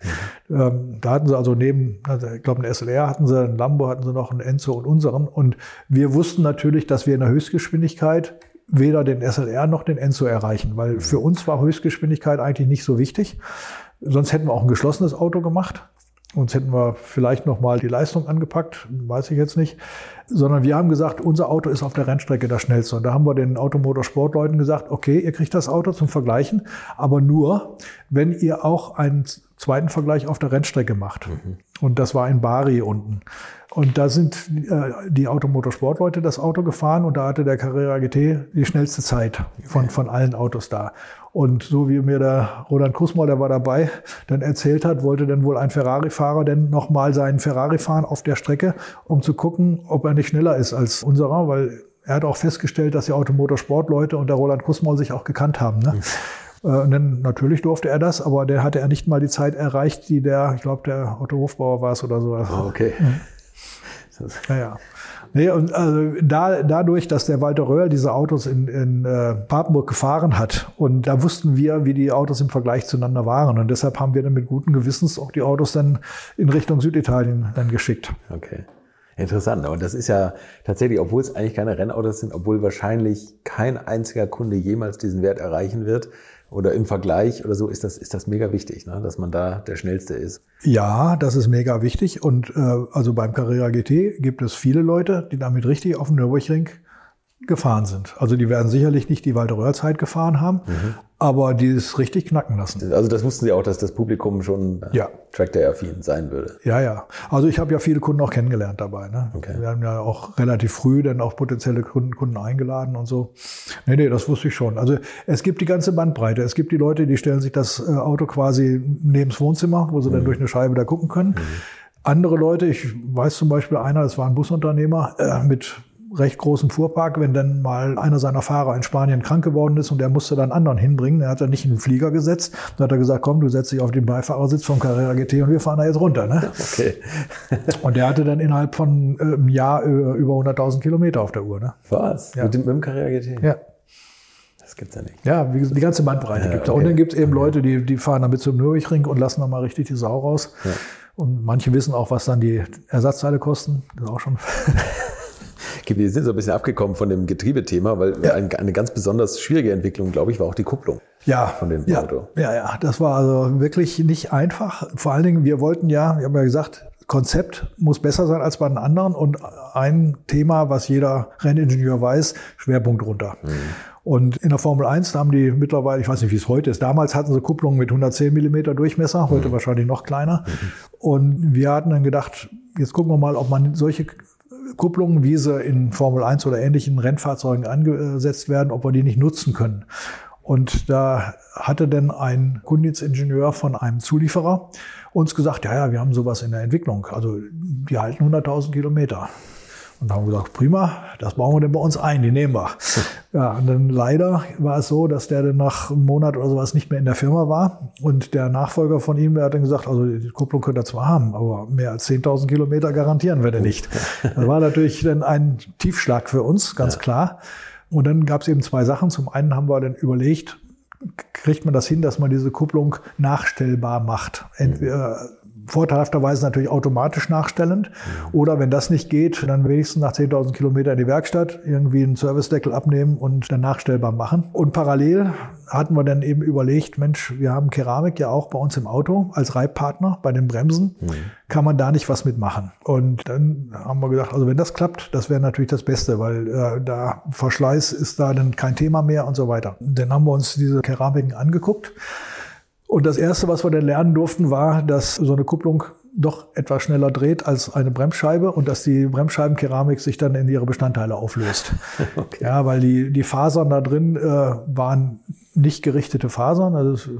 Mhm. Ähm, da hatten sie also neben, also ich glaube, einen SLR hatten sie, einen Lambo hatten sie noch, einen Enzo und unseren. Und wir wussten natürlich, dass wir in der Höchstgeschwindigkeit weder den SLR noch den Enzo erreichen, weil für uns war Höchstgeschwindigkeit eigentlich nicht so wichtig. Sonst hätten wir auch ein geschlossenes Auto gemacht. Uns hätten wir vielleicht noch mal die Leistung angepackt, weiß ich jetzt nicht. Sondern wir haben gesagt, unser Auto ist auf der Rennstrecke das schnellste. Und da haben wir den Automotorsportleuten gesagt, okay, ihr kriegt das Auto zum Vergleichen, aber nur, wenn ihr auch einen zweiten Vergleich auf der Rennstrecke macht. Und das war in Bari unten. Und da sind äh, die Automotorsportleute das Auto gefahren und da hatte der Carrera GT die schnellste Zeit von, von allen Autos da. Und so wie mir der Roland Kusmal, der war dabei, dann erzählt hat, wollte dann wohl ein Ferrari-Fahrer denn nochmal seinen Ferrari fahren auf der Strecke, um zu gucken, ob er nicht schneller ist als unserer, weil er hat auch festgestellt, dass die Automotorsportleute und der Roland Kusmal sich auch gekannt haben. Ne? Äh, Und dann natürlich durfte er das, aber der hatte er nicht mal die Zeit erreicht, die der, ich glaube, der Otto Hofbauer war es oder so. Oh, okay. <laughs> Ja, ja. Nee, und also da, dadurch, dass der Walter Röhrl diese Autos in, in äh, Papenburg gefahren hat und da wussten wir, wie die Autos im Vergleich zueinander waren und deshalb haben wir dann mit guten Gewissens auch die Autos dann in Richtung Süditalien dann geschickt. Okay. Interessant. Und das ist ja tatsächlich, obwohl es eigentlich keine Rennautos sind, obwohl wahrscheinlich kein einziger Kunde jemals diesen Wert erreichen wird oder im Vergleich oder so, ist das, ist das mega wichtig, ne? dass man da der Schnellste ist. Ja, das ist mega wichtig und äh, also beim Carrera GT gibt es viele Leute, die damit richtig auf dem Nürburgring gefahren sind. Also die werden sicherlich nicht die Walter Röhrl Zeit gefahren haben, aber die es richtig knacken lassen. Also das wussten Sie auch, dass das Publikum schon äh, Ja. Tractor-affin sein würde. Ja, ja. Also ich habe ja viele Kunden auch kennengelernt dabei. Ne? Okay. Wir haben ja auch relativ früh dann auch potenzielle Kunden, Kunden eingeladen und so. Nee, nee, das wusste ich schon. Also es gibt die ganze Bandbreite. Es gibt die Leute, die stellen sich das äh, Auto quasi neben das Wohnzimmer, wo sie dann durch eine Scheibe da gucken können. Andere Leute, ich weiß zum Beispiel einer, das war ein Busunternehmer äh, mit recht großem Fuhrpark, wenn dann mal einer seiner Fahrer in Spanien krank geworden ist und der musste dann anderen hinbringen, er hat dann nicht in den Flieger gesetzt, dann hat er gesagt, komm, du setzt dich auf den Beifahrersitz vom Carrera GT und wir fahren da jetzt runter. Ne? Okay. <laughs> Und der hatte dann innerhalb von äh, einem Jahr äh, über 100.000 Kilometer auf der Uhr. Ne? Was? Ja. Mit, dem, mit dem Carrera GT? Ja. Das gibt's ja nicht. Ja, wie gesagt, die ganze Bandbreite Ja, gibt es. Und okay. dann gibt es eben Leute, die, die fahren damit zum Nürburgring und lassen dann mal richtig die Sau raus. Ja. Und manche wissen auch, was dann die Ersatzteile kosten. Das ist auch schon. <laughs> Wir sind so ein bisschen abgekommen von dem Getriebethema, weil ein, eine ganz besonders schwierige Entwicklung, glaube ich, war auch die Kupplung. Ja, Von dem ja, Auto. Ja, ja, das war also wirklich nicht einfach. Vor allen Dingen, wir wollten ja, wir haben ja gesagt, Konzept muss besser sein als bei den anderen und ein Thema, was jeder Renningenieur weiß, Schwerpunkt runter. Und in der Formel 1, da haben die mittlerweile, ich weiß nicht, wie es heute ist, damals hatten sie Kupplungen mit 110 Millimeter Durchmesser, heute wahrscheinlich noch kleiner. Und wir hatten dann gedacht, jetzt gucken wir mal, ob man solche Kupplungen, wie sie in Formel 1 oder ähnlichen Rennfahrzeugen angesetzt werden, ob wir die nicht nutzen können. Und da hatte dann ein Kundendienstingenieur von einem Zulieferer uns gesagt, ja, ja, wir haben sowas in der Entwicklung. Also die halten 100.000 Kilometer. Und haben wir gesagt, prima, das bauen wir denn bei uns ein, die nehmen wir. <laughs> Ja, und dann leider war es so, dass der dann nach einem Monat oder sowas nicht mehr in der Firma war. Und der Nachfolger von ihm, der hat dann gesagt, also die Kupplung könnt ihr zwar haben, aber mehr als 10.000 Kilometer garantieren wir denn nicht. Das war natürlich dann ein Tiefschlag für uns, ganz klar. Und dann gab es eben zwei Sachen. Zum einen haben wir dann überlegt, kriegt man das hin, dass man diese Kupplung nachstellbar macht. Entweder vorteilhafterweise natürlich automatisch nachstellend oder wenn das nicht geht, dann wenigstens nach 10.000 Kilometern in die Werkstatt irgendwie einen Servicedeckel abnehmen und dann nachstellbar machen. Und parallel hatten wir dann eben überlegt, Mensch, wir haben Keramik ja auch bei uns im Auto als Reibpartner bei den Bremsen. Kann man da nicht was mitmachen? Und dann haben wir gesagt, also wenn das klappt, das wäre natürlich das Beste, weil äh, da Verschleiß ist da dann kein Thema mehr und so weiter. Dann haben wir uns diese Keramiken angeguckt. Und das Erste, was wir dann lernen durften, war, dass so eine Kupplung doch etwas schneller dreht als eine Bremsscheibe und dass die Bremsscheibenkeramik sich dann in ihre Bestandteile auflöst. <laughs> Ja, weil die, die Fasern da drin äh, waren nicht gerichtete Fasern, also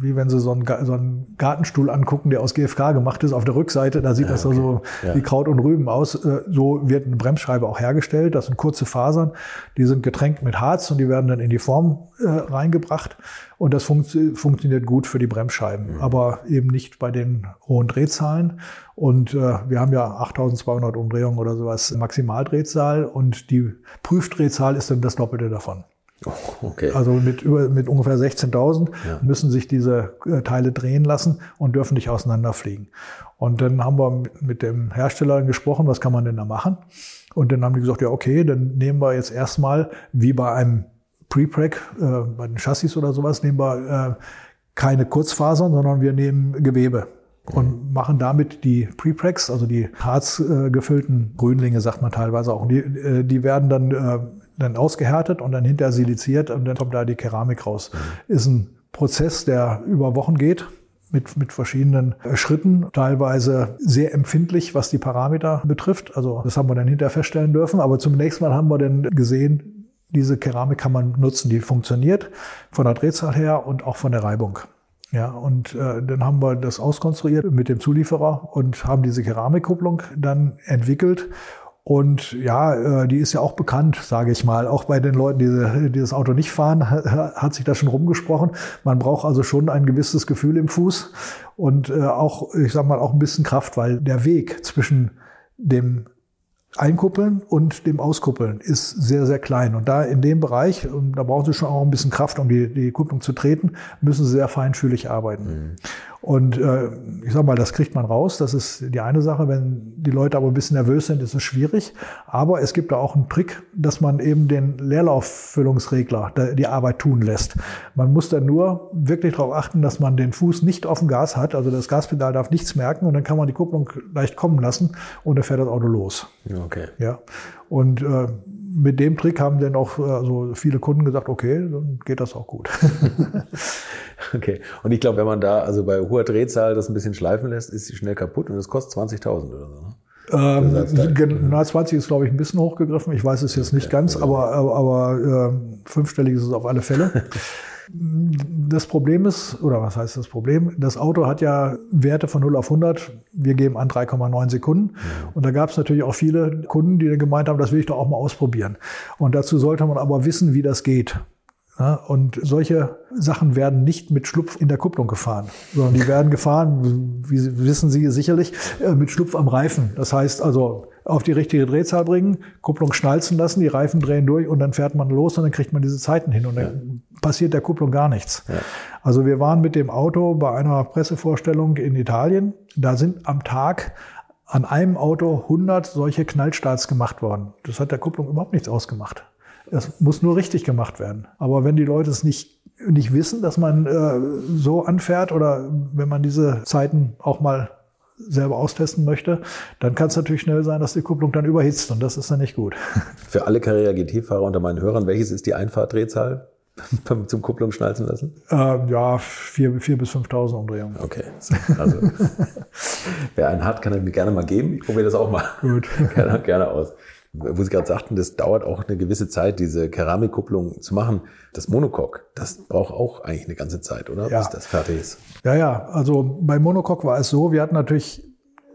wie wenn Sie so einen, so einen Gartenstuhl angucken, der aus GFK gemacht ist, auf der Rückseite, da sieht ja, das okay. so ja. wie Kraut und Rüben aus. Äh, so wird eine Bremsscheibe auch hergestellt. Das sind kurze Fasern, die sind getränkt mit Harz und die werden dann in die Form äh, reingebracht. Und das funkt, funktioniert gut für die Bremsscheiben, mhm. aber eben nicht bei den hohen Drehzahlen. Und äh, wir haben ja 8200 Umdrehungen oder sowas Maximaldrehzahl und die Prüfdrehzahl ist dann das Doppelte davon. Okay. Also mit, über, mit ungefähr 16.000 ja. müssen sich diese äh, Teile drehen lassen und dürfen nicht auseinanderfliegen. Und dann haben wir mit dem Hersteller gesprochen, was kann man denn da machen? Und dann haben die gesagt, ja, okay, dann nehmen wir jetzt erstmal, wie bei einem Pre-Prack, äh, bei den Chassis oder sowas, nehmen wir äh, keine Kurzfasern, sondern wir nehmen Gewebe und machen damit die Pre-Pracks, also die harzgefüllten Grünlinge, sagt man teilweise auch. Die, äh, die werden dann äh, dann ausgehärtet und dann hinterher siliziert und dann kommt da die Keramik raus. Mhm. Ist ein Prozess, der über Wochen geht mit, mit verschiedenen äh, Schritten, teilweise sehr empfindlich, was die Parameter betrifft. Also das haben wir dann hinterher feststellen dürfen. Aber zunächst mal haben wir dann gesehen, diese Keramik kann man nutzen, die funktioniert von der Drehzahl her und auch von der Reibung. Ja, und äh, dann haben wir das auskonstruiert mit dem Zulieferer und haben diese Keramikkupplung dann entwickelt und ja, äh, die ist ja auch bekannt, sage ich mal. Auch bei den Leuten, die, die das Auto nicht fahren, hat sich das schon rumgesprochen. Man braucht also schon ein gewisses Gefühl im Fuß und äh, auch, ich sag mal, auch ein bisschen Kraft, weil der Weg zwischen dem Einkuppeln und dem Auskuppeln ist sehr, sehr klein. Und da in dem Bereich, da brauchen Sie schon auch ein bisschen Kraft, um die, die Kupplung zu treten, müssen Sie sehr feinfühlig arbeiten. Mhm. Und äh, ich sag mal, das kriegt man raus. Das ist die eine Sache. Wenn die Leute aber ein bisschen nervös sind, ist es schwierig. Aber es gibt da auch einen Trick, dass man eben den Leerlauffüllungsregler die Arbeit tun lässt. Man muss dann nur wirklich darauf achten, dass man den Fuß nicht auf dem Gas hat. Also das Gaspedal darf nichts merken und dann kann man die Kupplung leicht kommen lassen und dann fährt das Auto los. Okay. Ja. Und äh, mit dem Trick haben dann auch also viele Kunden gesagt, okay, dann geht das auch gut. <laughs> okay. Und ich glaube, wenn man da also bei hoher Drehzahl das ein bisschen schleifen lässt, ist sie schnell kaputt und das kostet 20.000 oder so. Ne? Ähm, na, 20 ist, glaube ich, ein bisschen hochgegriffen. Ich weiß es jetzt nicht ganz, aber, aber, aber äh, fünfstellig ist es auf alle Fälle. <laughs> Das Problem ist, oder was heißt das Problem? Das Auto hat ja Werte von 0 auf 100. Wir geben an 3,9 Sekunden. Und da gab es natürlich auch viele Kunden, die dann gemeint haben, das will ich doch auch mal ausprobieren. Und dazu sollte man aber wissen, wie das geht. Ja, und solche Sachen werden nicht mit Schlupf in der Kupplung gefahren, sondern die werden gefahren, wie wissen Sie sicherlich, äh, mit Schlupf am Reifen. Das heißt also, auf die richtige Drehzahl bringen, Kupplung schnalzen lassen, die Reifen drehen durch und dann fährt man los und dann kriegt man diese Zeiten hin und dann ja. passiert der Kupplung gar nichts. Ja. Also wir waren mit dem Auto bei einer Pressevorstellung in Italien. Da sind am Tag an einem Auto 100 solche Knallstarts gemacht worden. Das hat der Kupplung überhaupt nichts ausgemacht. Das muss nur richtig gemacht werden. Aber wenn die Leute es nicht, nicht wissen, dass man äh, so anfährt oder wenn man diese Zeiten auch mal selber austesten möchte, dann kann es natürlich schnell sein, dass die Kupplung dann überhitzt und das ist dann nicht gut. <laughs> Für alle Carrera GT-Fahrer unter meinen Hörern, welches ist die Einfahrtdrehzahl <laughs> zum Kupplung schnalzen lassen? Ähm, ja, vier, vier bis 5.000 Umdrehungen. Okay, also <laughs> wer einen hat, kann er mir gerne mal geben. Ich probiere das auch mal. Gut. gerne, gerne aus wo Sie gerade sagten, das dauert auch eine gewisse Zeit, diese Keramikkupplung zu machen. Das Monocoque, das braucht auch eigentlich eine ganze Zeit, oder? Ja. Bis das fertig ist. Ja, ja. Also bei Monocoque war es so, wir hatten natürlich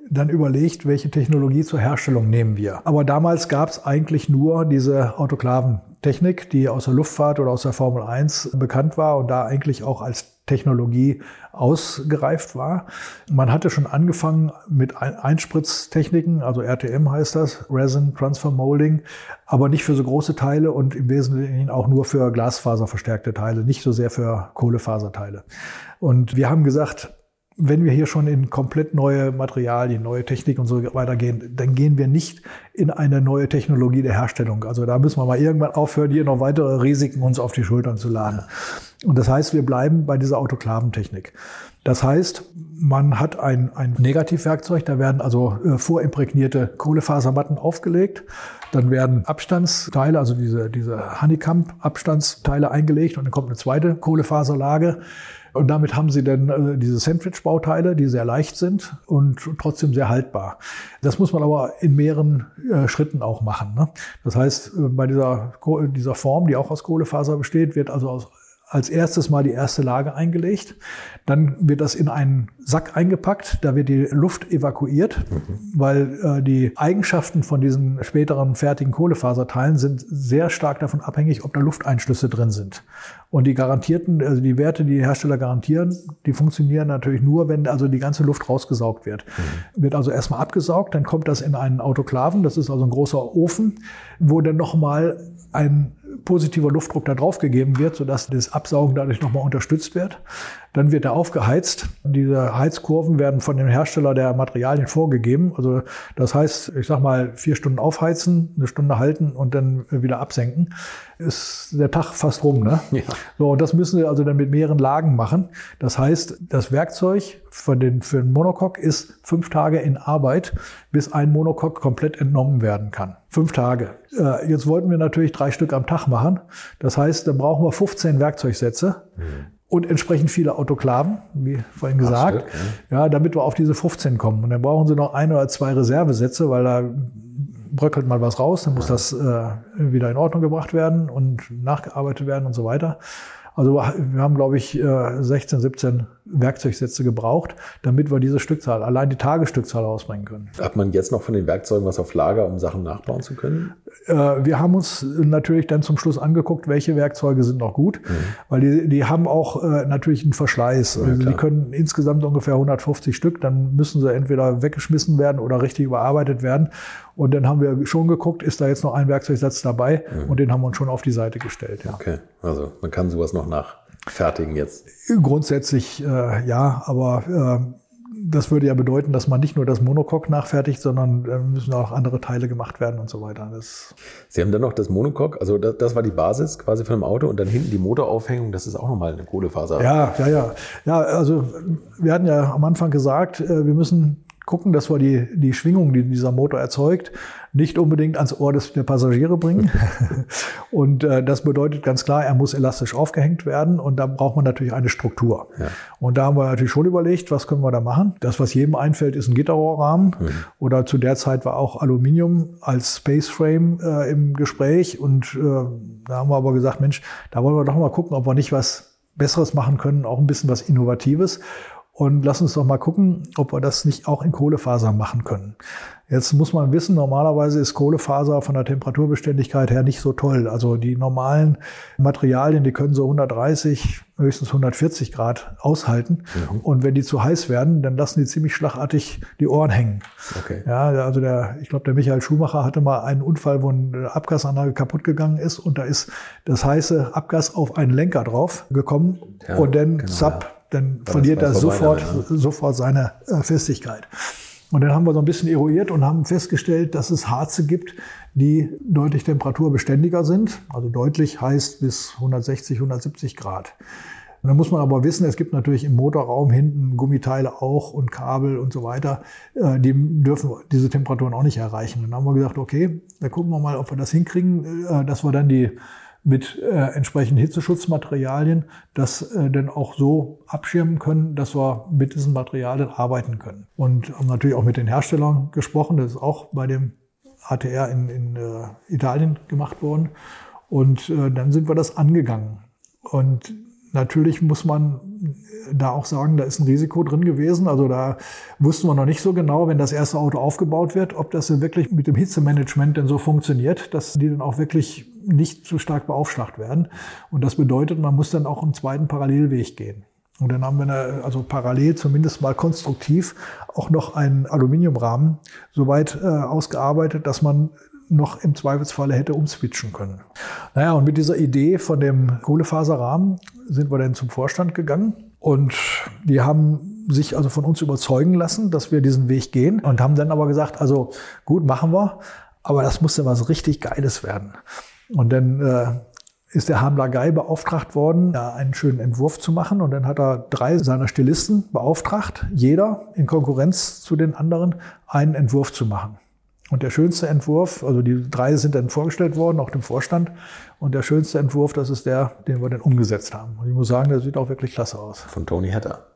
dann überlegt, welche Technologie zur Herstellung nehmen wir. Aber damals gab es eigentlich nur diese Autoklaventechnik, die aus der Luftfahrt oder aus der Formel 1 bekannt war und da eigentlich auch als Technologie ausgereift war. Man hatte schon angefangen mit Einspritztechniken, also RTM heißt das, Resin Transfer Molding, aber nicht für so große Teile und im Wesentlichen auch nur für glasfaserverstärkte Teile, nicht so sehr für Kohlefaserteile. Und wir haben gesagt, wenn wir hier schon in komplett neue Materialien, neue Technik und so weiter gehen, dann gehen wir nicht in eine neue Technologie der Herstellung. Also da müssen wir mal irgendwann aufhören, hier noch weitere Risiken uns auf die Schultern zu laden. Und das heißt, wir bleiben bei dieser Autoklaventechnik. Das heißt, man hat ein, ein Negativwerkzeug, da werden also äh, vorimprägnierte Kohlefasermatten aufgelegt, dann werden Abstandsteile, also diese, diese Honeycomb-Abstandsteile eingelegt und dann kommt eine zweite Kohlefaserlage und damit haben sie dann äh, diese Sandwich-Bauteile, die sehr leicht sind und trotzdem sehr haltbar. Das muss man aber in mehreren äh, Schritten auch machen. Ne? Das heißt, äh, bei dieser, dieser Form, die auch aus Kohlefaser besteht, wird also aus als erstes mal die erste Lage eingelegt. Dann wird das in einen Sack eingepackt. Da wird die Luft evakuiert, mhm. weil äh, die Eigenschaften von diesen späteren fertigen Kohlefaserteilen sind sehr stark davon abhängig, ob da Lufteinschlüsse drin sind. Und die garantierten, also die Werte, die, die Hersteller garantieren, die funktionieren natürlich nur, wenn also die ganze Luft rausgesaugt wird. Mhm. Wird also erstmal abgesaugt, dann kommt das in einen Autoklaven. Das ist also ein großer Ofen, wo dann nochmal ein positiver Luftdruck da drauf gegeben wird, sodass das Absaugen dadurch nochmal unterstützt wird. Dann wird er aufgeheizt. Diese Heizkurven werden von dem Hersteller der Materialien vorgegeben. Also das heißt, ich sag mal, vier Stunden aufheizen, eine Stunde halten und dann wieder absenken. Ist der Tag fast rum. Ne? Ja. So, und das müssen wir also dann mit mehreren Lagen machen. Das heißt, das Werkzeug für den, für den Monocoque ist fünf Tage in Arbeit, bis ein Monocoque komplett entnommen werden kann. Fünf Tage. Äh, jetzt wollten wir natürlich drei Stück am Tag machen. Das heißt, dann brauchen wir 15 Werkzeugsätze. Mhm und entsprechend viele Autoklaven, wie vorhin gesagt, Stück, ja. ja. damit wir auf diese 15 kommen. Und dann brauchen sie noch ein oder zwei Reservesätze, weil da bröckelt mal was raus, dann muss das äh, wieder in Ordnung gebracht werden und nachgearbeitet werden und so weiter. Also wir haben, glaube ich, 16, äh, 17 Werkzeugsätze gebraucht, damit wir diese Stückzahl, allein die Tagesstückzahl ausbringen können. Hat man jetzt noch von den Werkzeugen was auf Lager, um Sachen nachbauen zu können? Äh, wir haben uns natürlich dann zum Schluss angeguckt, welche Werkzeuge sind noch gut, mhm. weil die, die haben auch äh, natürlich einen Verschleiß. Ja, also die können insgesamt ungefähr 150 Stück, dann müssen sie entweder weggeschmissen werden oder richtig überarbeitet werden. Und dann haben wir schon geguckt, ist da jetzt noch ein Werkzeugsatz dabei mhm. und den haben wir uns schon auf die Seite gestellt. Ja. Okay, also man kann sowas noch nachfertigen jetzt. Grundsätzlich äh, ja, aber äh, das würde ja bedeuten, dass man nicht nur das Monocoque nachfertigt, sondern äh, müssen auch andere Teile gemacht werden und so weiter. Das Sie haben dann noch das Monocoque, also das, das, war die Basis quasi von dem Auto und dann hinten die Motoraufhängung, das ist auch nochmal eine Kohlefaser. Ja, ja, ja. Ja, also wir hatten ja am Anfang gesagt, äh, wir müssen gucken, dass wir die, die Schwingung, die dieser Motor erzeugt, nicht unbedingt ans Ohr des, der Passagiere bringen. <laughs> und äh, das bedeutet ganz klar, er muss elastisch aufgehängt werden und da braucht man natürlich eine Struktur. Ja. Und da haben wir natürlich schon überlegt, was können wir da machen. Das, was jedem einfällt, ist ein Gitterrohrrahmen mhm. oder zu der Zeit war auch Aluminium als Space Frame äh, im Gespräch und äh, da haben wir aber gesagt, Mensch, da wollen wir doch mal gucken, ob wir nicht was Besseres machen können, auch ein bisschen was Innovatives. Und lass uns doch mal gucken, ob wir das nicht auch in Kohlefaser machen können. Jetzt muss man wissen, normalerweise ist Kohlefaser von der Temperaturbeständigkeit her nicht so toll. Also die normalen Materialien, die können so 130, höchstens 140 Grad aushalten. Mhm. Und wenn die zu heiß werden, dann lassen die ziemlich schlagartig die Ohren hängen. Okay. Ja, also der, ich glaube, der Michael Schumacher hatte mal einen Unfall, wo eine Abgasanlage kaputt gegangen ist und da ist das heiße Abgas auf einen Lenker drauf gekommen ja, und dann genau, zapp, dann War verliert er sofort, ja. sofort seine äh, Festigkeit. Und dann haben wir so ein bisschen eruiert und haben festgestellt, dass es Harze gibt, die deutlich temperaturbeständiger sind. Also deutlich heißt bis 160, 170 Grad. Und dann muss man aber wissen, es gibt natürlich im Motorraum hinten Gummiteile auch und Kabel und so weiter. Äh, die dürfen diese Temperaturen auch nicht erreichen. Und dann haben wir gesagt, okay, dann gucken wir mal, ob wir das hinkriegen, äh, dass wir dann die mit äh, entsprechenden Hitzeschutzmaterialien das äh, dann auch so abschirmen können, dass wir mit diesen Materialien arbeiten können. Und haben natürlich auch mit den Herstellern gesprochen. Das ist auch bei dem ATR in, in äh, Italien gemacht worden. Und äh, dann sind wir das angegangen. Und natürlich muss man da auch sagen, da ist ein Risiko drin gewesen. Also da wussten wir noch nicht so genau, wenn das erste Auto aufgebaut wird, ob das wirklich mit dem Hitzemanagement denn so funktioniert, dass die dann auch wirklich nicht zu stark beaufschlagt werden. Und das bedeutet, man muss dann auch einen zweiten Parallelweg gehen. Und dann haben wir eine, also parallel zumindest mal konstruktiv auch noch einen Aluminiumrahmen soweit äh, ausgearbeitet, dass man noch im Zweifelsfalle hätte umswitchen können. Naja, und mit dieser Idee von dem Kohlefaserrahmen sind wir dann zum Vorstand gegangen und die haben sich also von uns überzeugen lassen, dass wir diesen Weg gehen und haben dann aber gesagt, also gut, machen wir, aber das muss ja was richtig Geiles werden. Und dann äh, ist der Hamler Guy beauftragt worden, da einen schönen Entwurf zu machen. Und dann hat er drei seiner Stilisten beauftragt, jeder in Konkurrenz zu den anderen, einen Entwurf zu machen. Und der schönste Entwurf, also die drei sind dann vorgestellt worden, auch dem Vorstand. Und der schönste Entwurf, das ist der, den wir dann umgesetzt haben. Und ich muss sagen, der sieht auch wirklich klasse aus. Von Tony Hatter.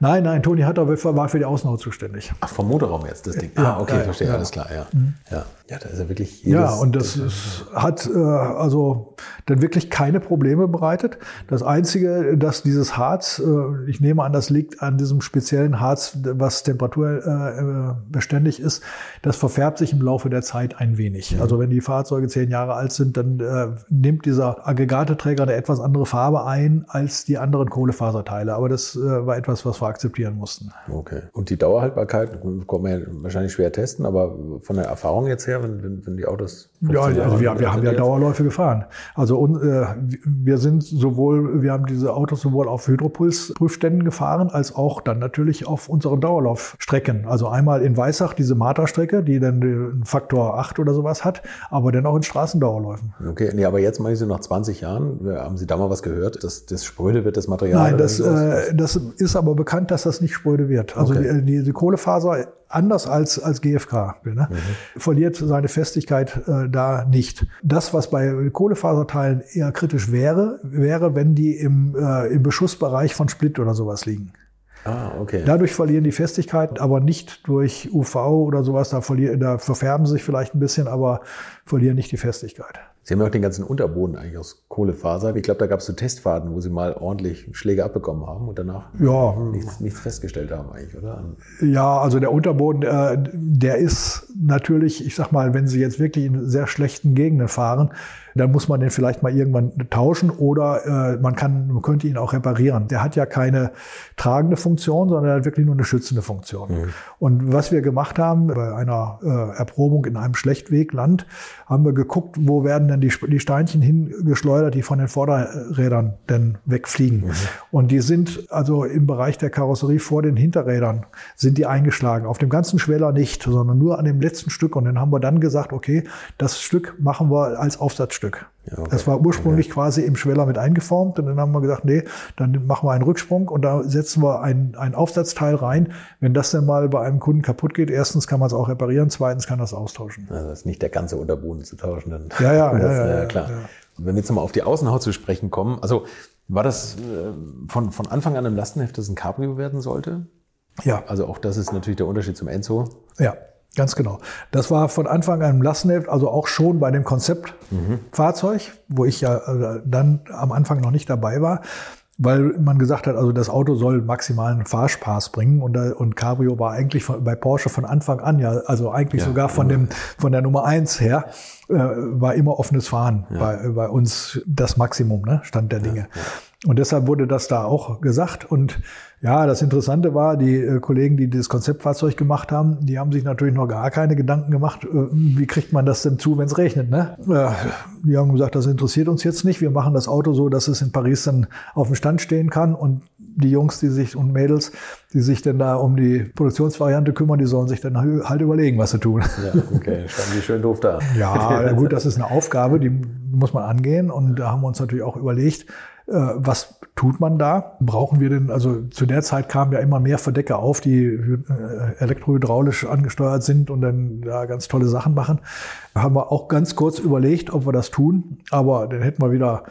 Nein, nein, Toni Hatter war für die Außenhaut zuständig. Ach, vom Motorraum jetzt, das Ding. Ja, ah, okay, ja, verstehe, ja. alles klar, ja. Mhm. Ja, ja, da ist ja wirklich. Ja, und das ist, hat, äh, also, dann wirklich keine Probleme bereitet. Das Einzige, dass dieses Harz, äh, ich nehme an, das liegt an diesem speziellen Harz, was temperaturbeständig ist, das verfärbt sich im Laufe der Zeit ein wenig. Also wenn die Fahrzeuge zehn Jahre alt sind, dann äh, nimmt dieser Aggregateträger eine etwas andere Farbe ein als die anderen Kohlefaserteile. Aber das äh, war etwas, was wir akzeptieren mussten. Okay. Und die Dauerhaltbarkeit kann man ja wahrscheinlich schwer testen, aber von der Erfahrung jetzt her, wenn, wenn, wenn die Autos. Ja, also wir, wir haben ja Dauerläufe gefahren. Also und, äh, wir sind sowohl, wir haben diese Autos sowohl auf Hydropuls-Prüfständen gefahren, als auch dann natürlich auf unseren Dauerlaufstrecken. Also einmal in Weissach diese Marta-Strecke, die dann einen Faktor 8 oder sowas hat, aber dann auch in Straßendauerläufen. Okay, nee, aber jetzt meine ich so nach 20 Jahren, haben Sie da mal was gehört, dass das spröde wird, das Material? Nein, das, äh, das ist aber bekannt, dass das nicht spröde wird. Also okay. die, die, Kohlefaser, anders als, als GFK, ne, mhm. verliert seine Festigkeit äh, da nicht. Das, was bei Kohlefaserteilen eher kritisch wäre, wäre, wenn die im, äh, im Beschussbereich von Split oder sowas liegen. Ah, okay. Dadurch verlieren die Festigkeit, aber nicht durch UV oder sowas. Da, verlieren, da verfärben sie sich vielleicht ein bisschen, aber verlieren nicht die Festigkeit. Sie haben ja auch den ganzen Unterboden eigentlich aus Kohlefaser. Ich glaube, da gab es so Testfahrten, wo Sie mal ordentlich Schläge abbekommen haben und danach ja. nichts, nichts festgestellt haben eigentlich, oder? Ja, also der Unterboden, äh, der ist natürlich, ich sag mal, wenn Sie jetzt wirklich in sehr schlechten Gegenden fahren, dann muss man den vielleicht mal irgendwann tauschen oder äh, man kann, man könnte ihn auch reparieren. Der hat ja keine tragende Funktion, sondern er hat wirklich nur eine schützende Funktion. Mhm. Und was wir gemacht haben bei einer äh, Erprobung in einem Schlechtwegland, haben wir geguckt, wo werden denn die, die Steinchen hingeschleudert, die von den Vorderrädern denn wegfliegen. Mhm. Und die sind also im Bereich der Karosserie vor den Hinterrädern sind die eingeschlagen. Auf dem ganzen Schweller nicht, sondern nur an dem letzten Stück. Und dann haben wir dann gesagt, okay, das Stück machen wir als Aufsatzstück. Ja, okay. Das war ursprünglich okay. quasi im Schweller mit eingeformt und dann haben wir gesagt, nee, dann machen wir einen Rücksprung und da setzen wir ein, ein Aufsatzteil rein. Wenn das dann mal bei einem Kunden kaputt geht, erstens kann man es auch reparieren, zweitens kann das austauschen. Also das ist nicht der ganze Unterboden zu tauschen. Dann ja, <laughs> ja, das, ja, ja, ja, klar. Ja. Wenn wir jetzt nochmal auf die Außenhaut zu sprechen kommen, also war das äh, von, von Anfang an im Lastenheft, dass es ein Cabrio werden sollte? Ja. Also auch das ist natürlich der Unterschied zum Enzo. Ja. Ganz genau. Das war von Anfang an im Lastenheft, also auch schon bei dem Konzeptfahrzeug, mhm. wo ich ja äh, dann am Anfang noch nicht dabei war, weil man gesagt hat, also das Auto soll maximalen Fahrspaß bringen und, und Cabrio war eigentlich von, bei Porsche von Anfang an ja, also eigentlich ja, sogar von dem von der Nummer eins her war immer offenes Fahren ja. bei, bei uns das Maximum, ne, Stand der Dinge. Ja, und deshalb wurde das da auch gesagt. Und ja, das Interessante war, die äh, Kollegen, die das Konzeptfahrzeug gemacht haben, die haben sich natürlich noch gar keine Gedanken gemacht, äh, wie kriegt man das denn zu, wenn es regnet. Ne? Äh, die haben gesagt, das interessiert uns jetzt nicht. Wir machen das Auto so, dass es in Paris dann auf dem Stand stehen kann. Und die Jungs, die sich und Mädels, die sich denn da um die Produktionsvariante kümmern, die sollen sich dann halt überlegen, was sie tun. Ja, okay, standen die schön doof da. <laughs> Ja, gut, das ist eine Aufgabe, die muss man angehen. Und da haben wir uns natürlich auch überlegt, äh, was tut man da? Brauchen wir denn, also zu der Zeit kamen ja immer mehr Verdecker auf, die äh, elektrohydraulisch angesteuert sind und dann da ganz tolle Sachen machen. Da haben wir auch ganz kurz überlegt, ob wir das tun, aber dann hätten wir wieder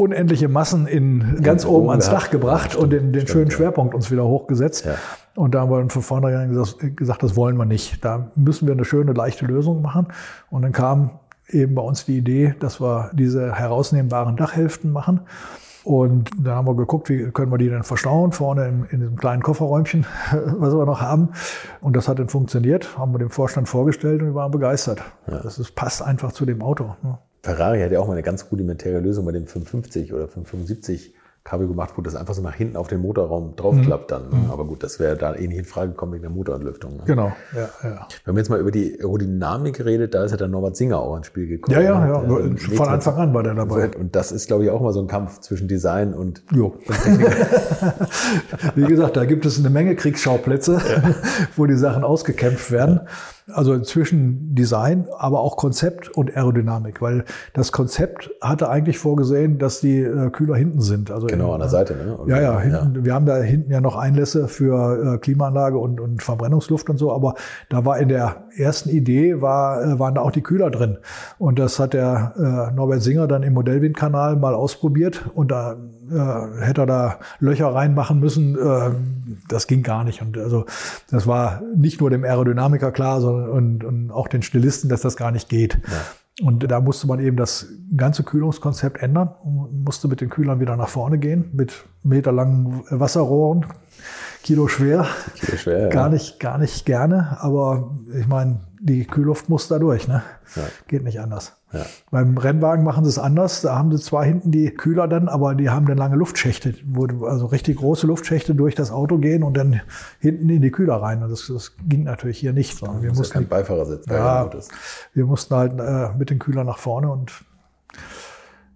unendliche Massen in ganz oben, oben ans Dach gebracht und den, den stimmt, schönen Schwerpunkt uns wieder hochgesetzt. Ja. Und da haben wir von vornherein gesagt, gesagt, das wollen wir nicht. Da müssen wir eine schöne, leichte Lösung machen. Und dann kam eben bei uns die Idee, dass wir diese herausnehmbaren Dachhälften machen. Und da haben wir geguckt, wie können wir die denn verstauen, vorne in, in diesem kleinen Kofferräumchen, <laughs> was wir noch haben. Und das hat dann funktioniert, haben wir dem Vorstand vorgestellt und wir waren begeistert. Ja. Das ist, passt einfach zu dem Auto. Ne? Ferrari hat ja auch mal eine ganz rudimentäre Lösung bei dem 550 oder 575 Kabel gemacht, wo das einfach so nach hinten auf den Motorraum draufklappt dann. Ne? Mhm. Aber gut, das wäre da eh nicht in Frage gekommen wegen der Motorentlüftung. Ne? Genau, ja, ja. Wenn man jetzt mal über die Aerodynamik geredet, da ist ja der Norbert Singer auch ins Spiel gekommen. Ja, ja, ja. Der, Von Anfang an war der dabei. Und das ist, glaube ich, auch mal so ein Kampf zwischen Design und, jo. und Technik. <laughs> Wie gesagt, da gibt es eine Menge Kriegsschauplätze, ja. <laughs> wo die Sachen ausgekämpft werden. Ja. Also zwischen Design, aber auch Konzept und Aerodynamik, weil das Konzept hatte eigentlich vorgesehen, dass die äh, Kühler hinten sind. Also genau, in, an der Seite. Ne? Okay. Ja, ja, hinten, ja, wir haben da hinten ja noch Einlässe für äh, Klimaanlage und, und Verbrennungsluft und so, aber da war in der ersten Idee war, äh, waren da auch die Kühler drin. Und das hat der äh, Norbert Singer dann im Modellwindkanal mal ausprobiert und da äh, hätte er da Löcher reinmachen müssen. Äh, das ging gar nicht. Und also das war nicht nur dem Aerodynamiker klar, sondern und, und auch den Stilisten, dass das gar nicht geht. Ja. Und da musste man eben das ganze Kühlungskonzept ändern, musste mit den Kühlern wieder nach vorne gehen, mit meterlangen Wasserrohren, Kilo schwer. Kilo schwer, ja. Gar nicht, gar nicht gerne, aber ich meine, die Kühlluft muss da durch, ne? Ja. Geht nicht anders. Ja. Beim Rennwagen machen sie es anders. Da haben sie zwar hinten die Kühler dann, aber die haben dann lange Luftschächte, wo also richtig große Luftschächte durch das Auto gehen und dann hinten in die Kühler rein. Und das, das ging natürlich hier nicht. Sondern wir mussten, ja kein Beifahrersitz. Ja, wir mussten halt äh, mit den Kühlern nach vorne und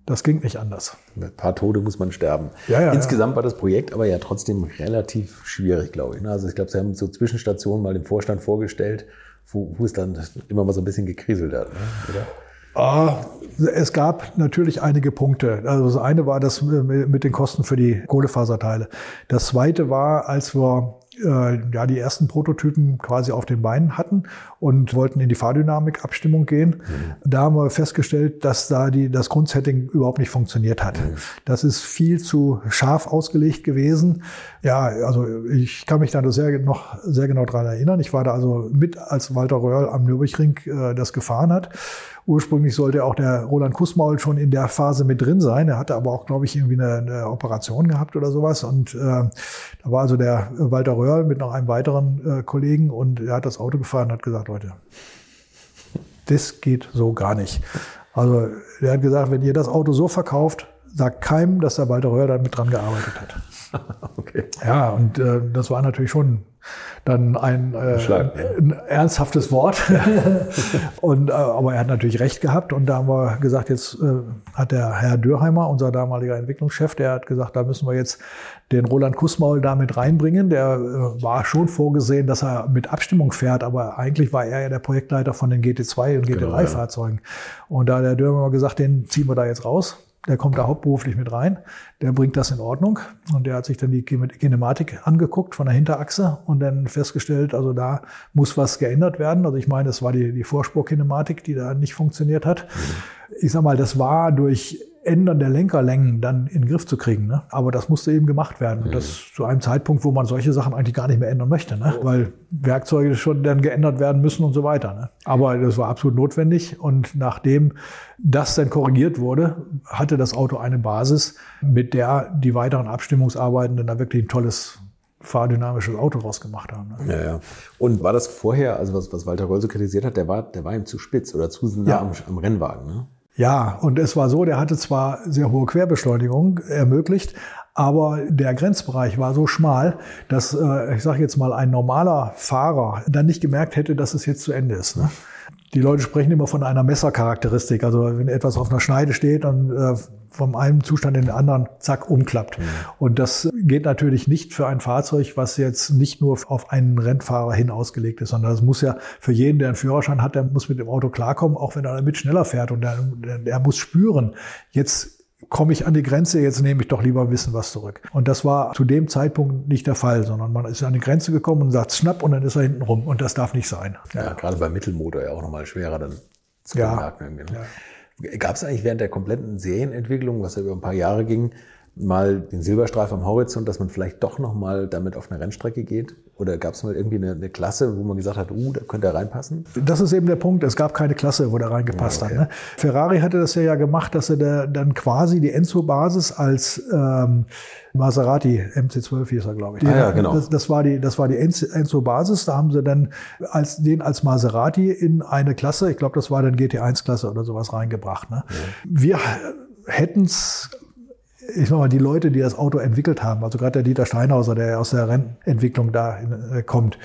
das ging nicht anders. Mit ein paar Tode muss man sterben. Ja, ja, Insgesamt ja. war das Projekt aber ja trotzdem relativ schwierig, glaube ich. Also ich glaube, Sie haben so Zwischenstationen mal dem Vorstand vorgestellt, wo, wo es dann immer mal so ein bisschen gekriselt hat, ne? oder? Ah, es gab natürlich einige Punkte. Also das eine war das mit den Kosten für die Kohlefaserteile. Das zweite war, als wir äh, ja die ersten Prototypen quasi auf den Beinen hatten und wollten in die Fahrdynamik-Abstimmung gehen. Mhm. Da haben wir festgestellt, dass da die, das Grundsetting überhaupt nicht funktioniert hat. Mhm. Das ist viel zu scharf ausgelegt gewesen. Ja, also ich kann mich da sehr, noch sehr genau dran erinnern. Ich war da also mit, als Walter Röhrl am Nürburgring äh, das gefahren hat. Ursprünglich sollte auch der Roland Kussmaul schon in der Phase mit drin sein. Er hatte aber auch, glaube ich, irgendwie eine, eine Operation gehabt oder sowas. Und äh, da war also der Walter Röhrl mit noch einem weiteren äh, Kollegen und er hat das Auto gefahren und hat gesagt, Leute, das geht so gar nicht. Also er hat gesagt, wenn ihr das Auto so verkauft, sagt keinem, dass der Walter Röhrl da mit dran gearbeitet hat. <laughs> okay. Ja, und äh, das war natürlich schon dann ein, äh, ein ernsthaftes Wort. <laughs> und, äh, aber er hat natürlich recht gehabt. Und da haben wir gesagt, jetzt äh, hat der Herr Dürheimer, unser damaliger Entwicklungschef, der hat gesagt, da müssen wir jetzt den Roland Kussmaul da mit reinbringen. Der äh, war schon vorgesehen, dass er mit Abstimmung fährt, aber eigentlich war er ja der Projektleiter von den GT2 und GT3-Fahrzeugen. Genau, ja. Und da hat der Dürheimer gesagt, den ziehen wir da jetzt raus der kommt da hauptberuflich mit rein, der bringt das in Ordnung und der hat sich dann die Kinematik angeguckt von der Hinterachse und dann festgestellt, also da muss was geändert werden. Also ich meine, es war die, die Vorspurkinematik, die da nicht funktioniert hat. Mhm. Ich sag mal, das war durch Ändern der Lenkerlängen dann in den Griff zu kriegen. Ne? Aber das musste eben gemacht werden. Und das mhm. zu einem Zeitpunkt, wo man solche Sachen eigentlich gar nicht mehr ändern möchte, ne? Oh. weil Werkzeuge schon dann geändert werden müssen und so weiter. Ne? Aber das war absolut notwendig. Und nachdem das dann korrigiert wurde, hatte das Auto eine Basis, mit der die weiteren Abstimmungsarbeiten dann da wirklich ein tolles fahrdynamisches Auto rausgemacht haben. Ne? Ja, ja. Und war das vorher, also was, was Walter Röll so kritisiert hat, der war, der war ihm zu spitz oder zu nah ja. am, am Rennwagen, ne? Ja, und es war so, der hatte zwar sehr hohe Querbeschleunigung ermöglicht, aber der Grenzbereich war so schmal, dass, äh, ich sage jetzt mal, ein normaler Fahrer dann nicht gemerkt hätte, dass es jetzt zu Ende ist. Ne? Die Leute sprechen immer von einer Messercharakteristik. Also wenn etwas auf einer Schneide steht, dann äh, vom einen Zustand in den anderen, zack, umklappt. Mhm. Und das geht natürlich nicht für ein Fahrzeug, was jetzt nicht nur auf einen Rennfahrer hin ausgelegt ist, sondern das muss ja für jeden, der einen Führerschein hat, der muss mit dem Auto klarkommen, auch wenn er damit schneller fährt. Und der, der muss spüren, jetzt komme ich an die Grenze, jetzt nehme ich doch lieber ein bisschen was zurück. Und das war zu dem Zeitpunkt nicht der Fall, sondern man ist an die Grenze gekommen und sagt schnapp und dann ist er hinten rum. Und das darf nicht sein. Ja, ja gerade beim Mittelmotor ja auch nochmal schwerer dann zu ja, bemerken. Ne? Ja. Gab es eigentlich während der kompletten Serienentwicklung, was ja über ein paar Jahre ging, mal den Silberstreif am Horizont, dass man vielleicht doch noch mal damit auf eine Rennstrecke geht? Oder gab es mal irgendwie eine, eine, Klasse, wo man gesagt hat, uh, da könnte er reinpassen? Das ist eben der Punkt. Es gab keine Klasse, wo der reingepasst ja, okay. hat. Ne? Ferrari hatte das ja, ja gemacht, dass er da, dann quasi die Enzo-Basis als ähm, Maserati MC12 hieß er, glaube ich. Ah, ja, genau. Das, das, war die, das war die Enzo-Basis. Da haben sie dann als, den als Maserati in eine Klasse, ich glaube, das war dann GT1-Klasse oder sowas reingebracht. Ne? Ja. Wir hätten es ich sag mal, die Leute, die das Auto entwickelt haben, also gerade der Dieter Steinhauser, der aus der Rennentwicklung da äh, kommt,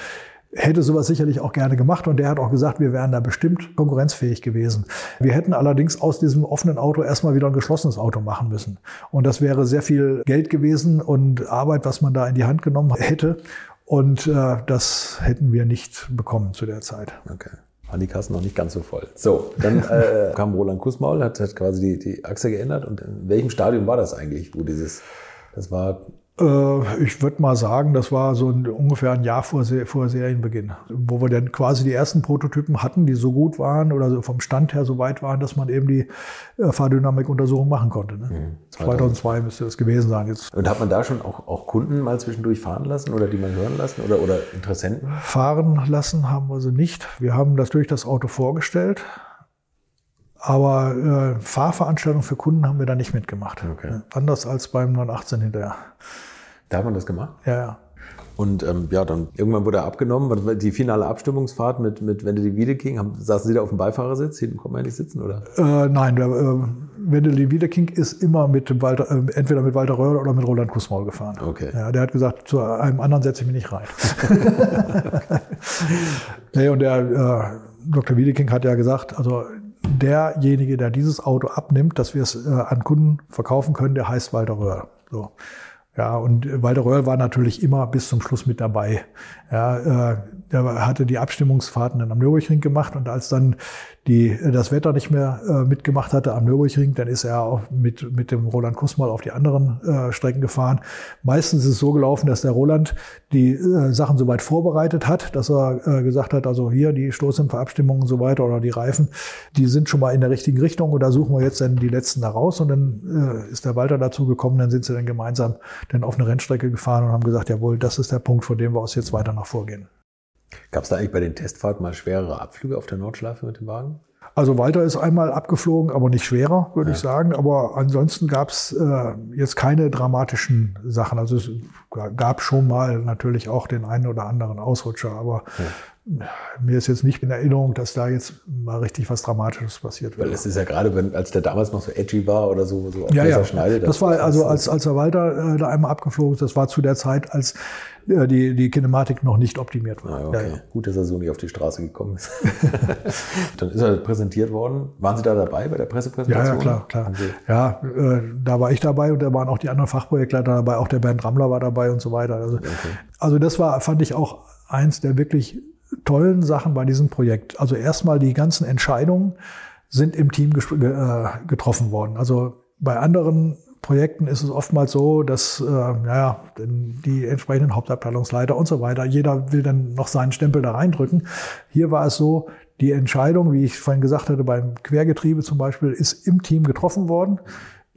hätte sowas sicherlich auch gerne gemacht und der hat auch gesagt, wir wären da bestimmt konkurrenzfähig gewesen. Wir hätten allerdings aus diesem offenen Auto erstmal wieder ein geschlossenes Auto machen müssen. Und das wäre sehr viel Geld gewesen und Arbeit, was man da in die Hand genommen hätte. Und äh, das hätten wir nicht bekommen zu der Zeit. Okay waren die Kassen noch nicht ganz so voll. So, dann <laughs> äh, kam Roland Kussmaul, hat, hat quasi die, die Achse geändert. Und in welchem Stadium war das eigentlich, wo dieses, das war ich würde mal sagen, das war so ein, ungefähr ein Jahr vor, vor Serienbeginn, wo wir dann quasi die ersten Prototypen hatten, die so gut waren oder so vom Stand her so weit waren, dass man eben die äh, Fahrdynamikuntersuchung machen konnte. Ne? Mhm. 2002 müsste das gewesen sein. Jetzt. Und hat man da schon auch, auch Kunden mal zwischendurch fahren lassen oder die mal hören lassen oder, oder Interessenten? Fahren lassen haben wir sie nicht. Wir haben das durch das Auto vorgestellt Aber äh, Fahrveranstaltungen für Kunden haben wir da nicht mitgemacht. Okay. Anders als beim 918 hinterher. Da hat man das gemacht? Ja, ja. Und ähm, ja, dann irgendwann wurde er abgenommen. Die finale Abstimmungsfahrt mit, mit Wendeli Wiedeking, haben, saßen Sie da auf dem Beifahrersitz? Hinten konnte man nicht sitzen, oder? Äh, nein, der äh, Wendeli Wiedeking ist immer mit Walter, äh, entweder mit Walter Röhrl oder mit Roland Kussmaul gefahren. Okay. Ja, der hat gesagt, zu einem anderen setze ich mich nicht rein. <laughs> nee, und der äh, Dr. Wiedeking hat ja gesagt, also derjenige, der dieses Auto abnimmt, dass wir es äh, an Kunden verkaufen können, der heißt Walter Röhrl. So. Ja, und Walter Röhrl war natürlich immer bis zum Schluss mit dabei. Ja, äh, der hatte die Abstimmungsfahrten dann am Nürburgring gemacht und als dann die, das Wetter nicht mehr äh, mitgemacht hatte am Nürburgring, dann ist er auch mit, mit dem Roland Kussmal auf die anderen äh, Strecken gefahren. Meistens ist es so gelaufen, dass der Roland die äh, Sachen soweit vorbereitet hat, dass er äh, gesagt hat, also hier die Stoßdämpferabstimmungen und so weiter oder die Reifen, die sind schon mal in der richtigen Richtung und da suchen wir jetzt dann die letzten da raus und dann äh, ist der Walter dazu gekommen, dann sind sie dann gemeinsam dann auf eine Rennstrecke gefahren und haben gesagt, jawohl, das ist der Punkt, von dem wir aus jetzt weiter nach vorgehen. Gab es da eigentlich bei den Testfahrten mal schwerere Abflüge auf der Nordschleife mit dem Wagen? Also Walter ist einmal abgeflogen, aber nicht schwerer, würde ja. ich sagen. Aber ansonsten gab es äh, jetzt keine dramatischen Sachen. Also es gab schon mal natürlich auch den einen oder anderen Ausrutscher, aber ja. Mir ist jetzt nicht in Erinnerung, dass da jetzt mal richtig was Dramatisches passiert wäre. Weil es ist ja gerade, wenn, als der damals noch so edgy war oder so, so auf ja, ja. Schneide. Das, das war also, als, als der Walter äh, da einmal abgeflogen ist, das war zu der Zeit, als die, die Kinematik noch nicht optimiert war. Ah, okay. ja. Gut, dass er so nicht auf die Straße gekommen ist. <laughs> Dann ist er präsentiert worden. Waren Sie da dabei bei der Pressepräsentation? Ja, ja klar, klar. Ja, äh, da war ich dabei und da waren auch die anderen Fachprojektleiter dabei, auch der Bernd Rammler war dabei und so weiter. Also, okay. also das war, fand ich auch eins der wirklich tollen Sachen bei diesem Projekt. Also erstmal die ganzen Entscheidungen sind im Team äh, getroffen worden. Also bei anderen Projekten ist es oftmals so, dass äh, ja, die entsprechenden Hauptabteilungsleiter und so weiter, jeder will dann noch seinen Stempel da reindrücken. Hier war es so, die Entscheidung, wie ich vorhin gesagt hatte, beim Quergetriebe zum Beispiel, ist im Team getroffen worden.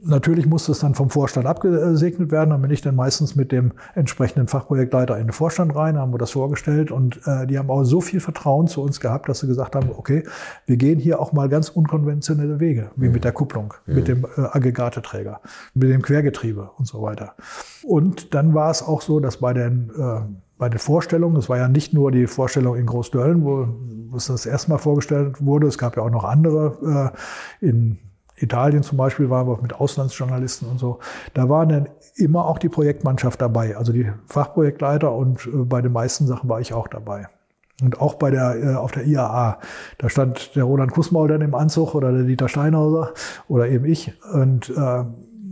Natürlich musste es dann vom Vorstand abgesegnet werden. Dann bin ich dann meistens mit dem entsprechenden Fachprojektleiter in den Vorstand rein, haben wir das vorgestellt und äh, die haben auch so viel Vertrauen zu uns gehabt, dass sie gesagt haben, okay, wir gehen hier auch mal ganz unkonventionelle Wege, wie mhm. mit der Kupplung, mhm. mit dem äh, Aggregateträger, mit dem Quergetriebe und so weiter. Und dann war es auch so, dass bei den äh, bei den Vorstellungen, es war ja nicht nur die Vorstellung in Großdöllen, wo, wo es das erstmal vorgestellt wurde, es gab ja auch noch andere äh, in Italien zum Beispiel waren wir mit Auslandsjournalisten und so. Da waren dann immer auch die Projektmannschaft dabei, also die Fachprojektleiter und äh, bei den meisten Sachen war ich auch dabei. Und auch bei der, äh, auf der IAA. Da stand der Roland Kussmaul dann im Anzug oder der Dieter Steinhauser oder eben ich. Und äh,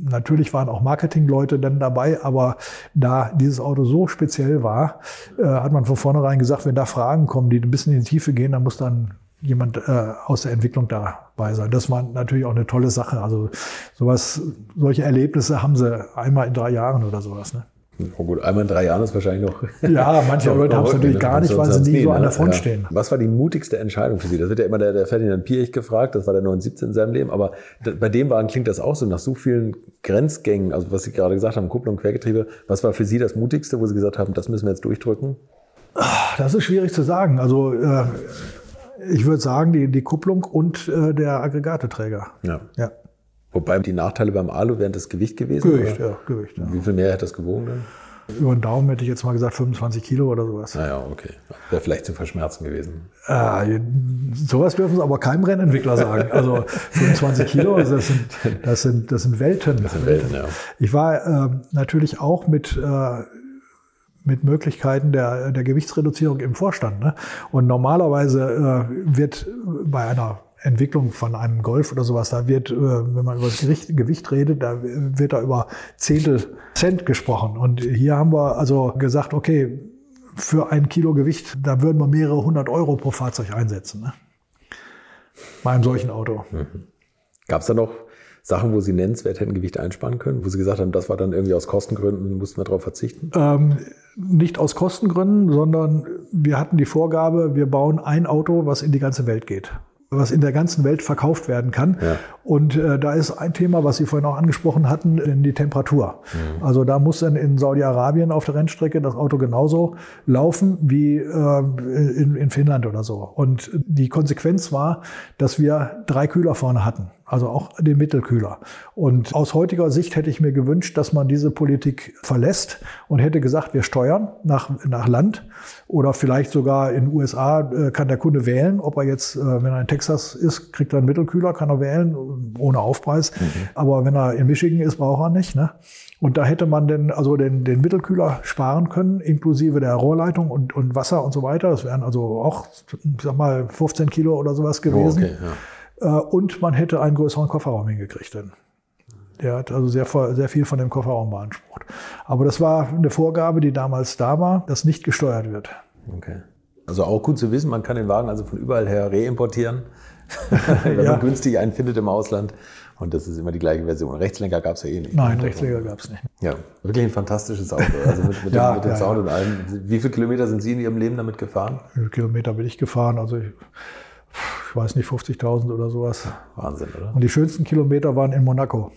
natürlich waren auch Marketingleute dann dabei, aber da dieses Auto so speziell war, äh, hat man von vornherein gesagt, wenn da Fragen kommen, die ein bisschen in die Tiefe gehen, dann muss dann jemand äh, aus der Entwicklung dabei sein. Das war natürlich auch eine tolle Sache. Also sowas, solche Erlebnisse haben sie einmal in drei Jahren oder sowas. Ne? Oh gut, einmal in drei Jahren ist wahrscheinlich noch. <laughs> Ja, manche <laughs> Leute haben es natürlich gar nicht, weil sie nie so an der Front ja. stehen. Was war die mutigste Entscheidung für Sie? Das wird ja immer der, der Ferdinand Piech gefragt, das war der 79 in seinem Leben, aber bei dem Wagen klingt das auch so, nach so vielen Grenzgängen, also was Sie gerade gesagt haben, Kupplung, Quergetriebe, was war für Sie das mutigste, wo Sie gesagt haben, das müssen wir jetzt durchdrücken? Das ist schwierig zu sagen. Also äh, ich würde sagen, die, die Kupplung und äh, der Aggregateträger. Ja. ja. Wobei die Nachteile beim Alu wären das Gewicht gewesen? Gewicht, oder? ja, Gewicht. Ja. Wie viel mehr hätte das gewogen dann? Über den Daumen hätte ich jetzt mal gesagt 25 Kilo oder sowas. Naja, ah okay. Wäre vielleicht zu verschmerzen gewesen. Äh, sowas dürfen Sie aber keinem Rennentwickler sagen. Also 25 Kilo, das sind, das sind, das sind Welten. Das sind Welten, ja. Ich war äh, natürlich auch mit äh, mit Möglichkeiten der, der Gewichtsreduzierung im Vorstand. Ne? Und normalerweise äh, wird bei einer Entwicklung von einem Golf oder sowas, da wird, äh, wenn man über das Gewicht, Gewicht redet, da wird da über Zehntel Cent gesprochen. Und hier haben wir also gesagt, okay, für ein Kilo Gewicht, da würden wir mehrere hundert Euro pro Fahrzeug einsetzen. Ne? Bei einem solchen Auto. Mhm. Gab es da noch Sachen, wo Sie nennenswert hätten Gewicht einsparen können, wo Sie gesagt haben, das war dann irgendwie aus Kostengründen, mussten wir darauf verzichten? Ähm, nicht aus Kostengründen, sondern wir hatten die Vorgabe, wir bauen ein Auto, was in die ganze Welt geht was in der ganzen Welt verkauft werden kann. Ja. Und äh, da ist ein Thema, was Sie vorhin auch angesprochen hatten, denn die Temperatur. Mhm. Also da muss dann in Saudi-Arabien auf der Rennstrecke das Auto genauso laufen wie äh, in, in Finnland oder so. Und die Konsequenz war, dass wir drei Kühler vorne hatten also auch den Mittelkühler. Und aus heutiger Sicht hätte ich mir gewünscht, dass man diese Politik verlässt und hätte gesagt, wir steuern nach, nach Land oder vielleicht sogar in den USA äh, kann der Kunde wählen, ob er jetzt, äh, wenn er in Texas ist, kriegt er einen Mittelkühler, kann er wählen, ohne Aufpreis. Mhm. Aber wenn er in Michigan ist, braucht er nicht. Ne? Und da hätte man denn also den, den Mittelkühler sparen können, inklusive der Rohrleitung und, und Wasser und so weiter. Das wären also auch, ich sag mal, 15 Kilo oder sowas gewesen. Oh, okay, ja. Äh, und man hätte einen größeren Kofferraum hingekriegt. Denn der hat also sehr, sehr viel von dem Kofferraum beansprucht. Aber das war eine Vorgabe, die damals da war, dass nicht gesteuert wird. Okay. Also auch gut zu wissen, man kann den Wagen also von überall her reimportieren, <laughs> wenn ja. man günstig einen findet im Ausland. Und das ist immer die gleiche Version. Rechtslenker gab es ja eh nicht. Nein, Rechtslenker gab es nicht. Ja, wirklich ein fantastisches Auto. Also mit, mit ja, dem, mit dem ja, Sound und allem. Wie viele Kilometer sind Sie in Ihrem Leben damit gefahren? Wie viele Kilometer bin ich gefahren? Also ich, ich weiß nicht, 50.000 oder sowas. Wahnsinn, oder? Und die schönsten Kilometer waren in Monaco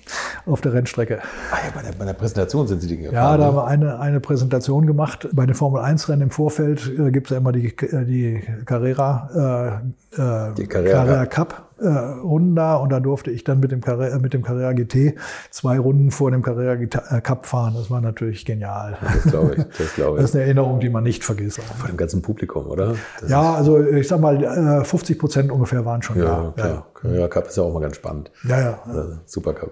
auf der Rennstrecke. Ah ja, bei der, bei der Präsentation sind Sie die gefahren? Ja, da haben wir eine, eine Präsentation gemacht. Bei den Formel-1-Rennen im Vorfeld äh, gibt es ja immer die, äh, die Carrera, äh, äh die Carrera, Carrera Cup äh, Runden da und da durfte ich dann mit dem, Carrera, mit dem Carrera GT zwei Runden vor dem Carrera Cup fahren. Das war natürlich genial. Das glaube ich. Das, glaube <laughs> ich. das ist eine Erinnerung, die man nicht vergisst. Vor dem ganzen Publikum, oder? Das ja, also ich sag mal, 50 Prozent ungefähr waren schon ja, da. Ja, Carrera Cup ist ja auch mal ganz spannend. Ja, ja. Also, Super Cup.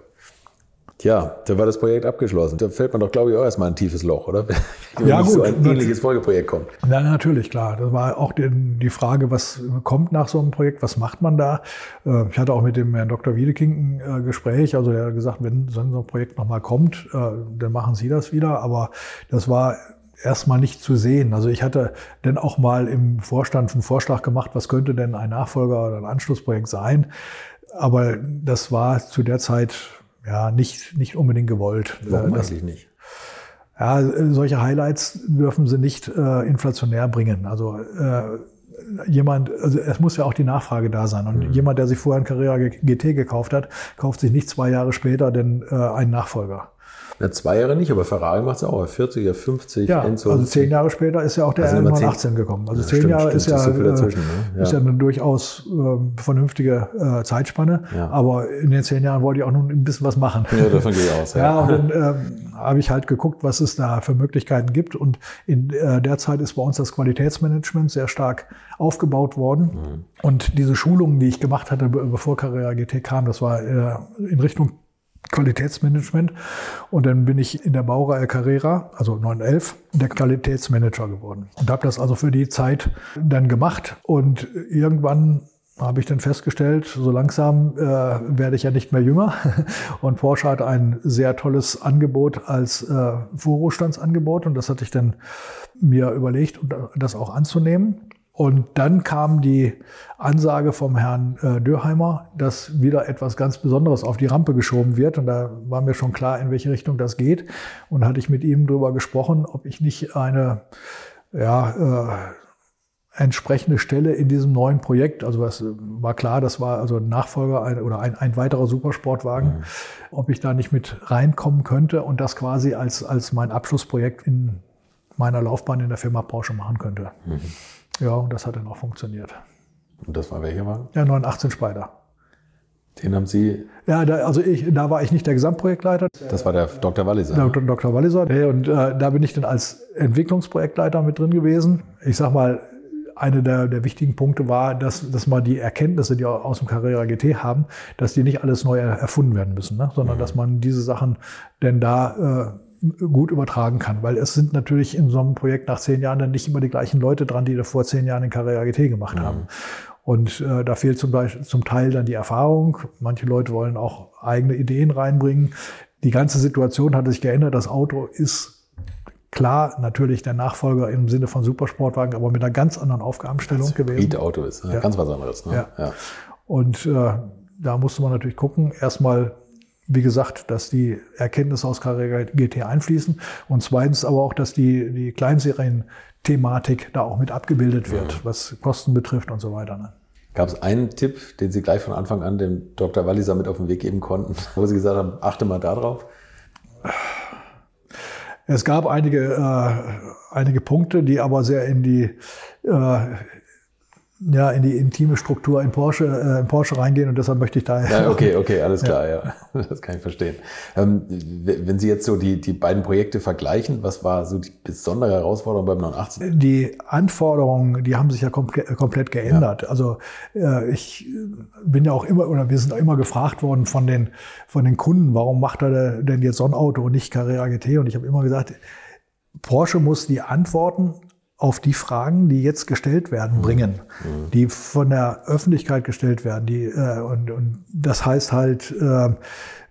Tja, da war das Projekt abgeschlossen. Da fällt man doch, glaube ich, auch erstmal ein tiefes Loch, oder? <laughs> Wenn ja, gut. so ein ähnliches Folgeprojekt kommt. Ja, natürlich, klar. Das war auch die, die, Frage, was kommt nach so einem Projekt, was macht man da? Äh, ich hatte auch mit dem Herrn Dr. Wiedeking ein äh, Gespräch. Also er hat gesagt, wenn so ein Projekt nochmal kommt, äh, dann machen Sie das wieder. Aber das war erstmal nicht zu sehen. Also ich hatte dann auch mal im Vorstand einen Vorschlag gemacht, was könnte denn ein Nachfolger oder ein Anschlussprojekt sein. Aber das war zu der Zeit ja, nicht, nicht unbedingt gewollt. Warum das, eigentlich nicht? Ja, solche Highlights dürfen sie nicht äh, inflationär bringen. Also äh, jemand, also es muss ja auch die Nachfrage da sein. Und mhm. jemand, der sich vorher ein Carrera GT gekauft hat, kauft sich nicht zwei Jahre später denn äh, einen Nachfolger. Na, zwei Jahre nicht, aber Ferrari macht es auch. 40er, 50, ja, Enzo. Also zehn Jahre später ist ja auch der also r 18 gekommen. Also ja, zehn stimmt, Jahre stimmt, ist, ja, ist, ja, ne? ja. ist ja eine durchaus äh, vernünftige äh, Zeitspanne. Aber in den zehn Jahren wollte ich auch noch ein bisschen was machen. Ja, davon gehe ich aus. <laughs> Ja, und dann ähm, habe ich halt geguckt, was es da für Möglichkeiten gibt. Und in äh, der Zeit ist bei uns das Qualitätsmanagement sehr stark aufgebaut worden. Mhm. Und diese Schulungen, die ich gemacht hatte, bevor Carrera GT kam, das war äh, in Richtung Qualitätsmanagement. Und dann bin ich in der Baureihe Carrera, also 911, der Qualitätsmanager geworden. Und habe das also für die Zeit dann gemacht. Und irgendwann habe ich dann festgestellt, so langsam äh, werde ich ja nicht mehr jünger. <laughs> Und Porsche hat ein sehr tolles Angebot als äh, Vorruhestandsangebot. Und das hatte ich dann mir überlegt, das auch anzunehmen. Und dann kam die Ansage vom Herrn äh, Dürheimer, dass wieder etwas ganz Besonderes auf die Rampe geschoben wird. Und da war mir schon klar, in welche Richtung das geht. Und hatte ich mit ihm darüber gesprochen, ob ich nicht eine ja, äh, entsprechende Stelle in diesem neuen Projekt, also es war klar, das war also ein Nachfolger ein, oder ein, ein weiterer Supersportwagen, mhm. ob ich da nicht mit reinkommen könnte und das quasi als, als mein Abschlussprojekt in meiner Laufbahn in der Firma Porsche machen könnte. Mhm. Ja, und das hat dann auch funktioniert. Und das war welcher Wagen? Ja, 918 Spider. Den haben Sie? Ja, da, also ich, da war ich nicht der Gesamtprojektleiter. Das war der Dr. Walliser. Der Dr. Walliser. Und äh, da bin ich dann als Entwicklungsprojektleiter mit drin gewesen. Ich sag mal, eine der, der wichtigen Punkte war, dass, dass man die Erkenntnisse, die aus dem Carrera GT haben, dass die nicht alles neu erfunden werden müssen, ne? sondern mhm. dass man diese Sachen denn da äh, gut übertragen kann. Weil es sind natürlich in so einem Projekt nach zehn Jahren dann nicht immer die gleichen Leute dran, die da vor zehn Jahren in Carrera GT gemacht mhm. haben. Und äh, da fehlt zum, Beispiel, zum Teil dann die Erfahrung. Manche Leute wollen auch eigene Ideen reinbringen. Die ganze Situation hat sich geändert. Das Auto ist klar natürlich der Nachfolger im Sinne von Supersportwagen, aber mit einer ganz anderen Aufgabenstellung das gewesen. Hybrid-Auto ist ja. ganz was anderes. Ne? Ja. ja. Und äh, da musste man natürlich gucken, erstmal wie gesagt, dass die Erkenntnisse aus Carrera GT einfließen und zweitens aber auch, dass die, die Kleinserien-Thematik da auch mit abgebildet wird, ja. was Kosten betrifft und so weiter. Ne? Gab es einen Tipp, den Sie gleich von Anfang an dem Dr. Walliser mit auf den Weg geben konnten, <laughs> wo Sie gesagt haben, achte mal darauf? Es gab einige, äh, einige Punkte, die aber sehr in die äh, ja, in die intime Struktur in Porsche, äh, in Porsche reingehen und deshalb möchte ich da. Ja, okay, <laughs> okay, alles klar, ja. ja. <laughs> Das kann ich verstehen. Ähm, wenn Sie jetzt so die, die beiden Projekte vergleichen, was war so die besondere Herausforderung beim 918? Die Anforderungen, die haben sich ja komplett, komplett geändert. Ja. Also äh, ich bin ja auch immer, oder wir sind auch immer gefragt worden von den, von den Kunden, warum macht er denn jetzt so ein Auto und nicht Carrera GT? Und ich habe immer gesagt, Porsche muss die Antworten auf die Fragen, die jetzt gestellt werden, mhm. bringen, mhm. die von der Öffentlichkeit gestellt werden. Die, äh, und, und das heißt halt äh,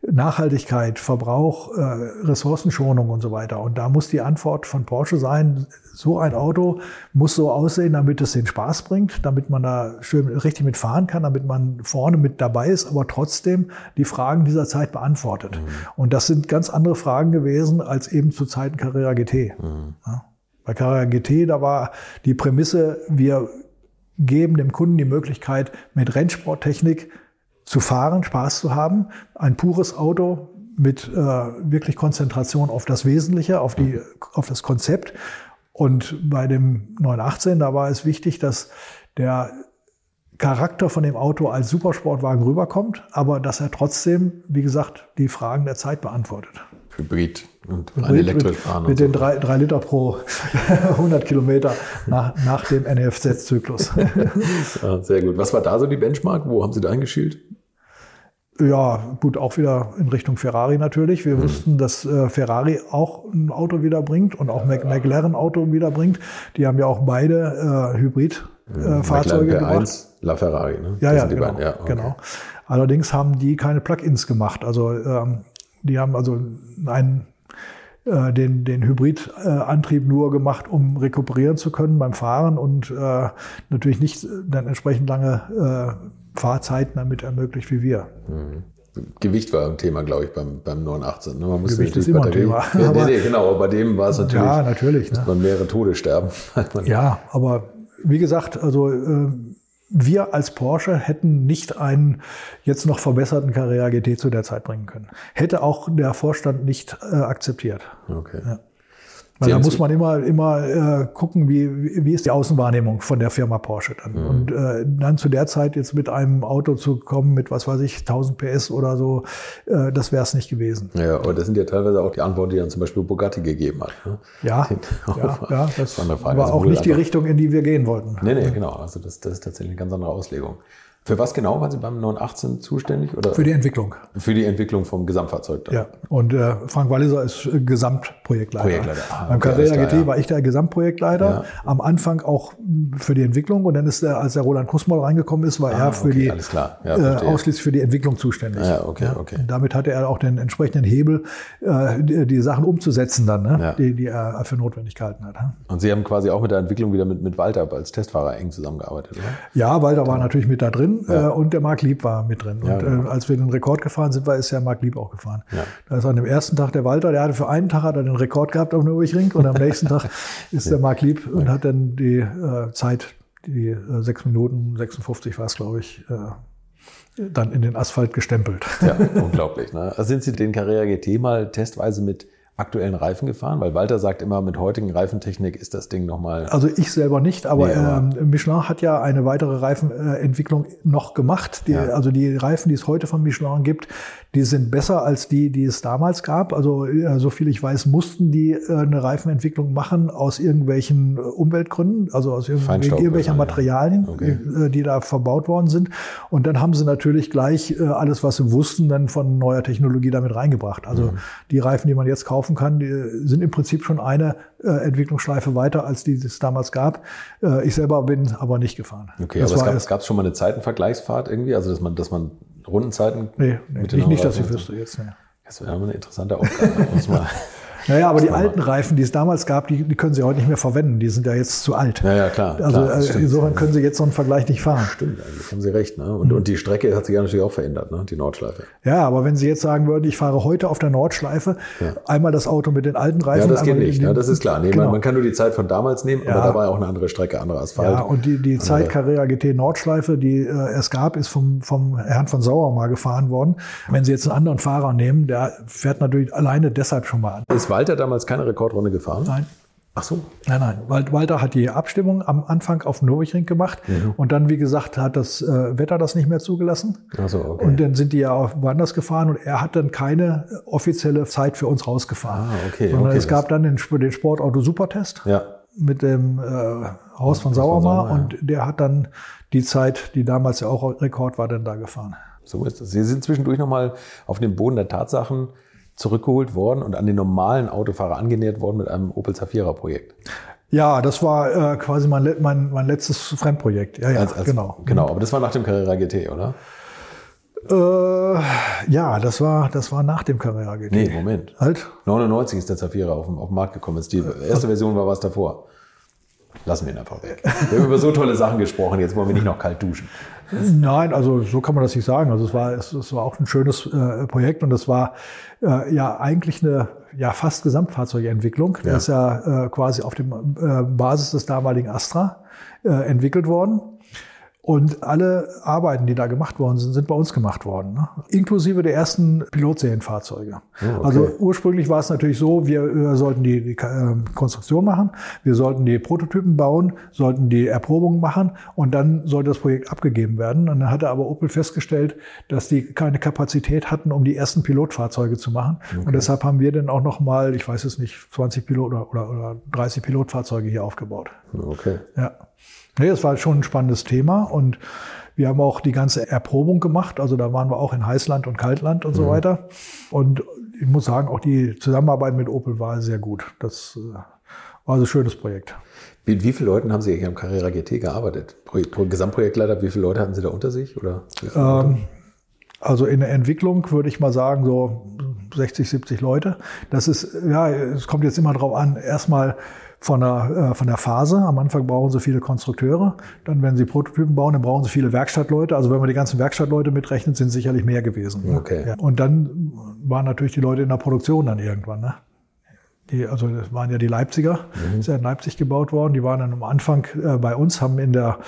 Nachhaltigkeit, Verbrauch, äh, Ressourcenschonung und so weiter. Und da muss die Antwort von Porsche sein, so ein Auto muss so aussehen, damit es den Spaß bringt, damit man da schön richtig mitfahren kann, damit man vorne mit dabei ist, aber trotzdem die Fragen dieser Zeit beantwortet. Mhm. Und das sind ganz andere Fragen gewesen als eben zu Zeiten Carrera GT. Mhm. Ja. Bei Carrera GT, da war die Prämisse, wir geben dem Kunden die Möglichkeit, mit Rennsporttechnik zu fahren, Spaß zu haben. Ein pures Auto mit äh, wirklich Konzentration auf das Wesentliche, auf, die, auf das Konzept. Und bei dem 918, da war es wichtig, dass der Charakter von dem Auto als Supersportwagen rüberkommt, aber dass er trotzdem, wie gesagt, die Fragen der Zeit beantwortet. Hybrid und rein elektrisch fahren. Mit, mit so. den drei, drei Liter pro <laughs> 100 Kilometer nach, nach dem NEFZ-Zyklus. ja, <laughs> sehr gut. Was war da so die Benchmark? Wo haben Sie da eingeschielt? Ja, gut, auch wieder in Richtung Ferrari natürlich. Wir mhm. wussten, dass äh, Ferrari auch ein Auto wieder bringt und auch Mac McLaren Auto wieder bringt. Die haben ja auch beide äh, Hybrid-Fahrzeuge äh, gebracht. La Ferrari, ne? Ja, ja, genau, ja okay. genau. Allerdings haben die keine Plug-ins gemacht. Also ähm, die haben also einen äh, den, den Hybridantrieb nur gemacht, um rekuperieren zu können beim Fahren und äh, natürlich nicht dann entsprechend lange äh, Fahrzeiten damit ermöglicht wie wir. Mhm. Gewicht war ein Thema, glaube ich, beim, beim 918. Ne? Man Gewicht ist immer ein Thema. Ja, nee, nee, genau, aber bei dem war es natürlich, ja, natürlich ne? man mehrere Tode sterben. <laughs> ja, aber wie gesagt, also äh, wir als Porsche hätten nicht einen jetzt noch verbesserten Carrera GT zu der Zeit bringen können. Hätte auch der Vorstand nicht äh, akzeptiert. Okay. Ja. Weil da muss man immer, immer äh, gucken, wie, wie ist die Außenwahrnehmung von der Firma Porsche dann. Mhm. Und äh, dann zu der Zeit jetzt mit einem Auto zu kommen mit, was weiß ich, 1000 PS oder so, äh, das wäre es nicht gewesen. Ja, aber das sind ja teilweise auch die Antworten, die dann zum Beispiel Bugatti gegeben hat. Ne? Ja, ja, ja, das war also auch nicht die Richtung, in die wir gehen wollten. Nee, nee, genau. Also das, das ist tatsächlich eine ganz andere Auslegung. Für was genau waren Sie beim 918 zuständig? Oder? Für die Entwicklung. Für die Entwicklung vom Gesamtfahrzeug. Dann. Ja, und äh, Frank Walliser ist äh, Gesamtprojektleiter. Projektleiter. Ah, beim okay, Carrera GT ja. war ich der Gesamtprojektleiter. Ja. Am Anfang auch für die Entwicklung und dann ist er, als der Roland Kusmol reingekommen ist, war ah, er für okay, die ja, äh, ausschließlich für die Entwicklung zuständig. Ja, okay, okay. Und damit hatte er auch den entsprechenden Hebel, äh, die, die Sachen umzusetzen dann, ne? die, die er für notwendig gehalten hat. Und Sie haben quasi auch mit der Entwicklung wieder mit, mit Walter als Testfahrer eng zusammengearbeitet, oder? Ja, Walter war natürlich mit da drin äh, und der Marc Lieb war mit drin. Ja, und genau. äh, als wir den Rekord gefahren sind, war ist ja Marc Lieb auch gefahren. Ja. Da ist an dem ersten Tag der Walter, der hatte für einen Tag hat er den Rekord gehabt auf dem Nürburgring und am nächsten Tag <laughs> ist der Marc Lieb und hat dann die äh, Zeit, die äh, 6 Minuten 56 war es, glaube ich, äh, dann in den Asphalt gestempelt. Ja, <laughs> unglaublich. Ne? Also sind Sie den Carrera GT mal testweise mit aktuellen Reifen gefahren? Weil Walter sagt immer, mit heutigen Reifentechnik ist das Ding nochmal. Also ich selber nicht, aber, nee, aber ähm, Michelin hat ja eine weitere Reifenentwicklung noch gemacht. Die, ja. Also die Reifen, die es heute von Michelin gibt, die sind besser als die, die es damals gab. Also äh, so viel ich weiß, mussten die äh, eine Reifenentwicklung machen aus irgendwelchen äh, Umweltgründen, also aus irgendwelchen Materialien, okay. die da verbaut worden sind. Und dann haben sie natürlich gleich alles, was sie wussten, dann von neuer Technologie damit reingebracht. Also mhm. die Reifen, die man jetzt kaufen kann, die sind im Prinzip schon eine Entwicklungsschleife weiter, als die es damals gab. Ich selber bin aber nicht gefahren. Okay, das aber es gab es schon mal eine Zeitenvergleichsfahrt irgendwie, also dass man, dass man Rundenzeiten? Nee, nee nicht, nicht dass ich wüsste jetzt. Nee. Das wäre eine interessante Aufgabe. <laughs> Naja, aber die alten Reifen, die es damals gab, die, die können Sie heute nicht mehr verwenden. Die sind ja jetzt zu alt. Ja, ja, klar. Also klar, äh, insofern können Sie jetzt so einen Vergleich nicht fahren. Stimmt, eigentlich haben Sie recht. Ne? Und, und die Strecke hat sich ja natürlich auch verändert, ne? die Nordschleife. Ja, aber wenn Sie jetzt sagen würden, ich fahre heute auf der Nordschleife, einmal das Auto mit den alten Reifen. Ja, das geht nicht, den- ne? das ist klar. Nee, Genau. man, man kann nur die Zeit von damals nehmen, aber Ja. da war ja auch eine andere Strecke, anderer Asphalt. Ja, und die, die Zeit Carrera GT Nordschleife, die äh, es gab, ist vom, vom Herrn von Sauer mal gefahren worden. Wenn Sie jetzt einen anderen Fahrer nehmen, der fährt natürlich alleine deshalb schon mal an. Ist Walter damals keine Rekordrunde gefahren? Nein. Ach so. Nein, nein. Wal- Walter hat die Abstimmung am Anfang auf dem Nürburgring gemacht Mhm. und dann, wie gesagt, hat das äh, Wetter das nicht mehr zugelassen. Ach so, okay. Und dann sind die ja auch woanders gefahren und er hat dann keine offizielle Zeit für uns rausgefahren. Ah, okay, Sondern okay, es gab dann den, den Sportauto Supertest ja. mit dem äh, Haus von Sauermar Sauermar, ja. und der hat dann die Zeit, die damals ja auch Rekord war, dann da gefahren. So ist es. Sie sind zwischendurch nochmal auf den Boden der Tatsachen zurückgeholt worden und an den normalen Autofahrer angenähert worden mit einem Opel Zafira-Projekt. Ja, das war äh, quasi mein, mein, mein letztes Fremdprojekt. Ja, ja, Als- als- genau. Genau, aber das war nach dem Carrera GT, oder? Äh, ja, das war, das war nach dem Carrera GT. Nee, Moment. Halt? 99 ist der Zafira auf, den- auf den Markt gekommen. Ist die erste Version war was davor. Lassen wir ihn einfach weg. Wir haben über so tolle Sachen gesprochen, jetzt wollen wir nicht noch kalt duschen. Nein, also so kann man das nicht sagen. Also es war, es, es war auch ein schönes äh, Projekt und es war äh, ja eigentlich eine ja fast Gesamtfahrzeugentwicklung. Ja. Das ist ja äh, quasi auf dem äh, Basis des damaligen Astra äh, entwickelt worden. Und alle Arbeiten, die da gemacht worden sind, sind bei uns gemacht worden. Ne? Inklusive der ersten Pilotserienfahrzeuge. Oh, okay. Also ursprünglich war es natürlich so, wir sollten die, die äh, Konstruktion machen, wir sollten die Prototypen bauen, sollten die Erprobungen machen und dann sollte das Projekt abgegeben werden. Und dann hatte aber Opel festgestellt, dass die keine Kapazität hatten, um die ersten Pilotfahrzeuge zu machen. Und deshalb haben wir dann auch noch mal, ich weiß es nicht, 20 Pilot oder, oder, oder 30 Pilotfahrzeuge hier aufgebaut. Okay. Ja. Nee, das war schon ein spannendes Thema und wir haben auch die ganze Erprobung gemacht. Also da waren wir auch in Heißland und Kaltland und so weiter. Und ich muss sagen, auch die Zusammenarbeit mit Opel war sehr gut. Das äh, war so ein schönes Projekt. Mit wie vielen Leuten haben Sie hier am Carrera GT gearbeitet? Pro, pro Gesamtprojektleiter, wie viele Leute hatten Sie da unter sich? Oder? Ähm, also in der Entwicklung würde ich mal sagen, so 60, 70 Leute. Das ist, ja, es kommt jetzt immer drauf an, erstmal von der, äh, von der Phase. Am Anfang brauchen sie viele Konstrukteure. Dann, wenn sie Prototypen bauen, dann brauchen sie viele Werkstattleute. Also wenn man die ganzen Werkstattleute mitrechnet, sind sicherlich mehr gewesen. Okay. Ja. Und dann waren natürlich die Leute in der Produktion dann irgendwann. Ne? Die, also das waren ja die Leipziger, ist ja in Leipzig gebaut worden. Die waren dann am Anfang äh, bei uns, haben in der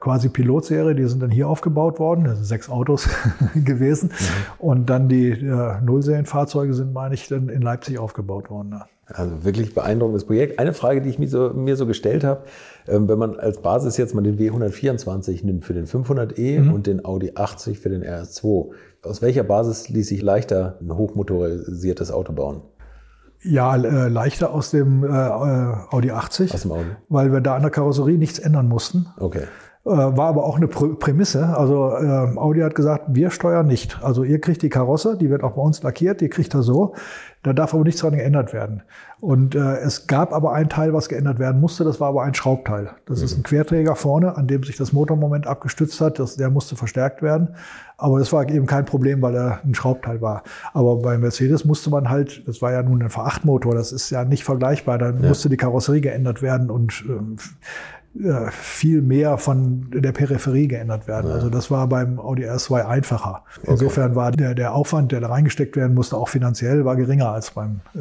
quasi Pilotserie, die sind dann hier aufgebaut worden. Das sind sechs Autos <laughs> gewesen. Und dann die äh, Nullserienfahrzeuge sind, meine ich, dann in Leipzig aufgebaut worden. Ne? Also wirklich beeindruckendes Projekt. Eine Frage, die ich mir so, mir so gestellt habe, ähm, wenn man als Basis jetzt mal den W124 nimmt für den 500e und den Audi 80 für den RS2, aus welcher Basis ließ sich leichter ein hochmotorisiertes Auto bauen? Ja, äh, leichter aus dem äh, äh, Audi 80, Aus dem Audi? weil wir da an der Karosserie nichts ändern mussten. Okay. Äh, war aber auch eine Prä Prämisse. Also äh, Audi hat gesagt, wir steuern nicht. Also ihr kriegt die Karosse, die wird auch bei uns lackiert, die kriegt er so. Da darf aber nichts dran geändert werden. Und äh, es gab aber ein Teil, was geändert werden musste, das war aber ein Schraubteil. Das ist ein Querträger vorne, an dem sich das Motormoment abgestützt hat. Das, der musste verstärkt werden. Aber das war eben kein Problem, weil er ein Schraubteil war. Aber bei Mercedes musste man halt, das war ja nun ein V8-Motor, das ist ja nicht vergleichbar. Dann musste die Karosserie geändert werden und ähm, äh, viel mehr von der Peripherie geändert werden. Also das war beim Audi R2 einfacher. Insofern war der, der Aufwand, der da reingesteckt werden musste, auch finanziell, war geringer als beim, äh,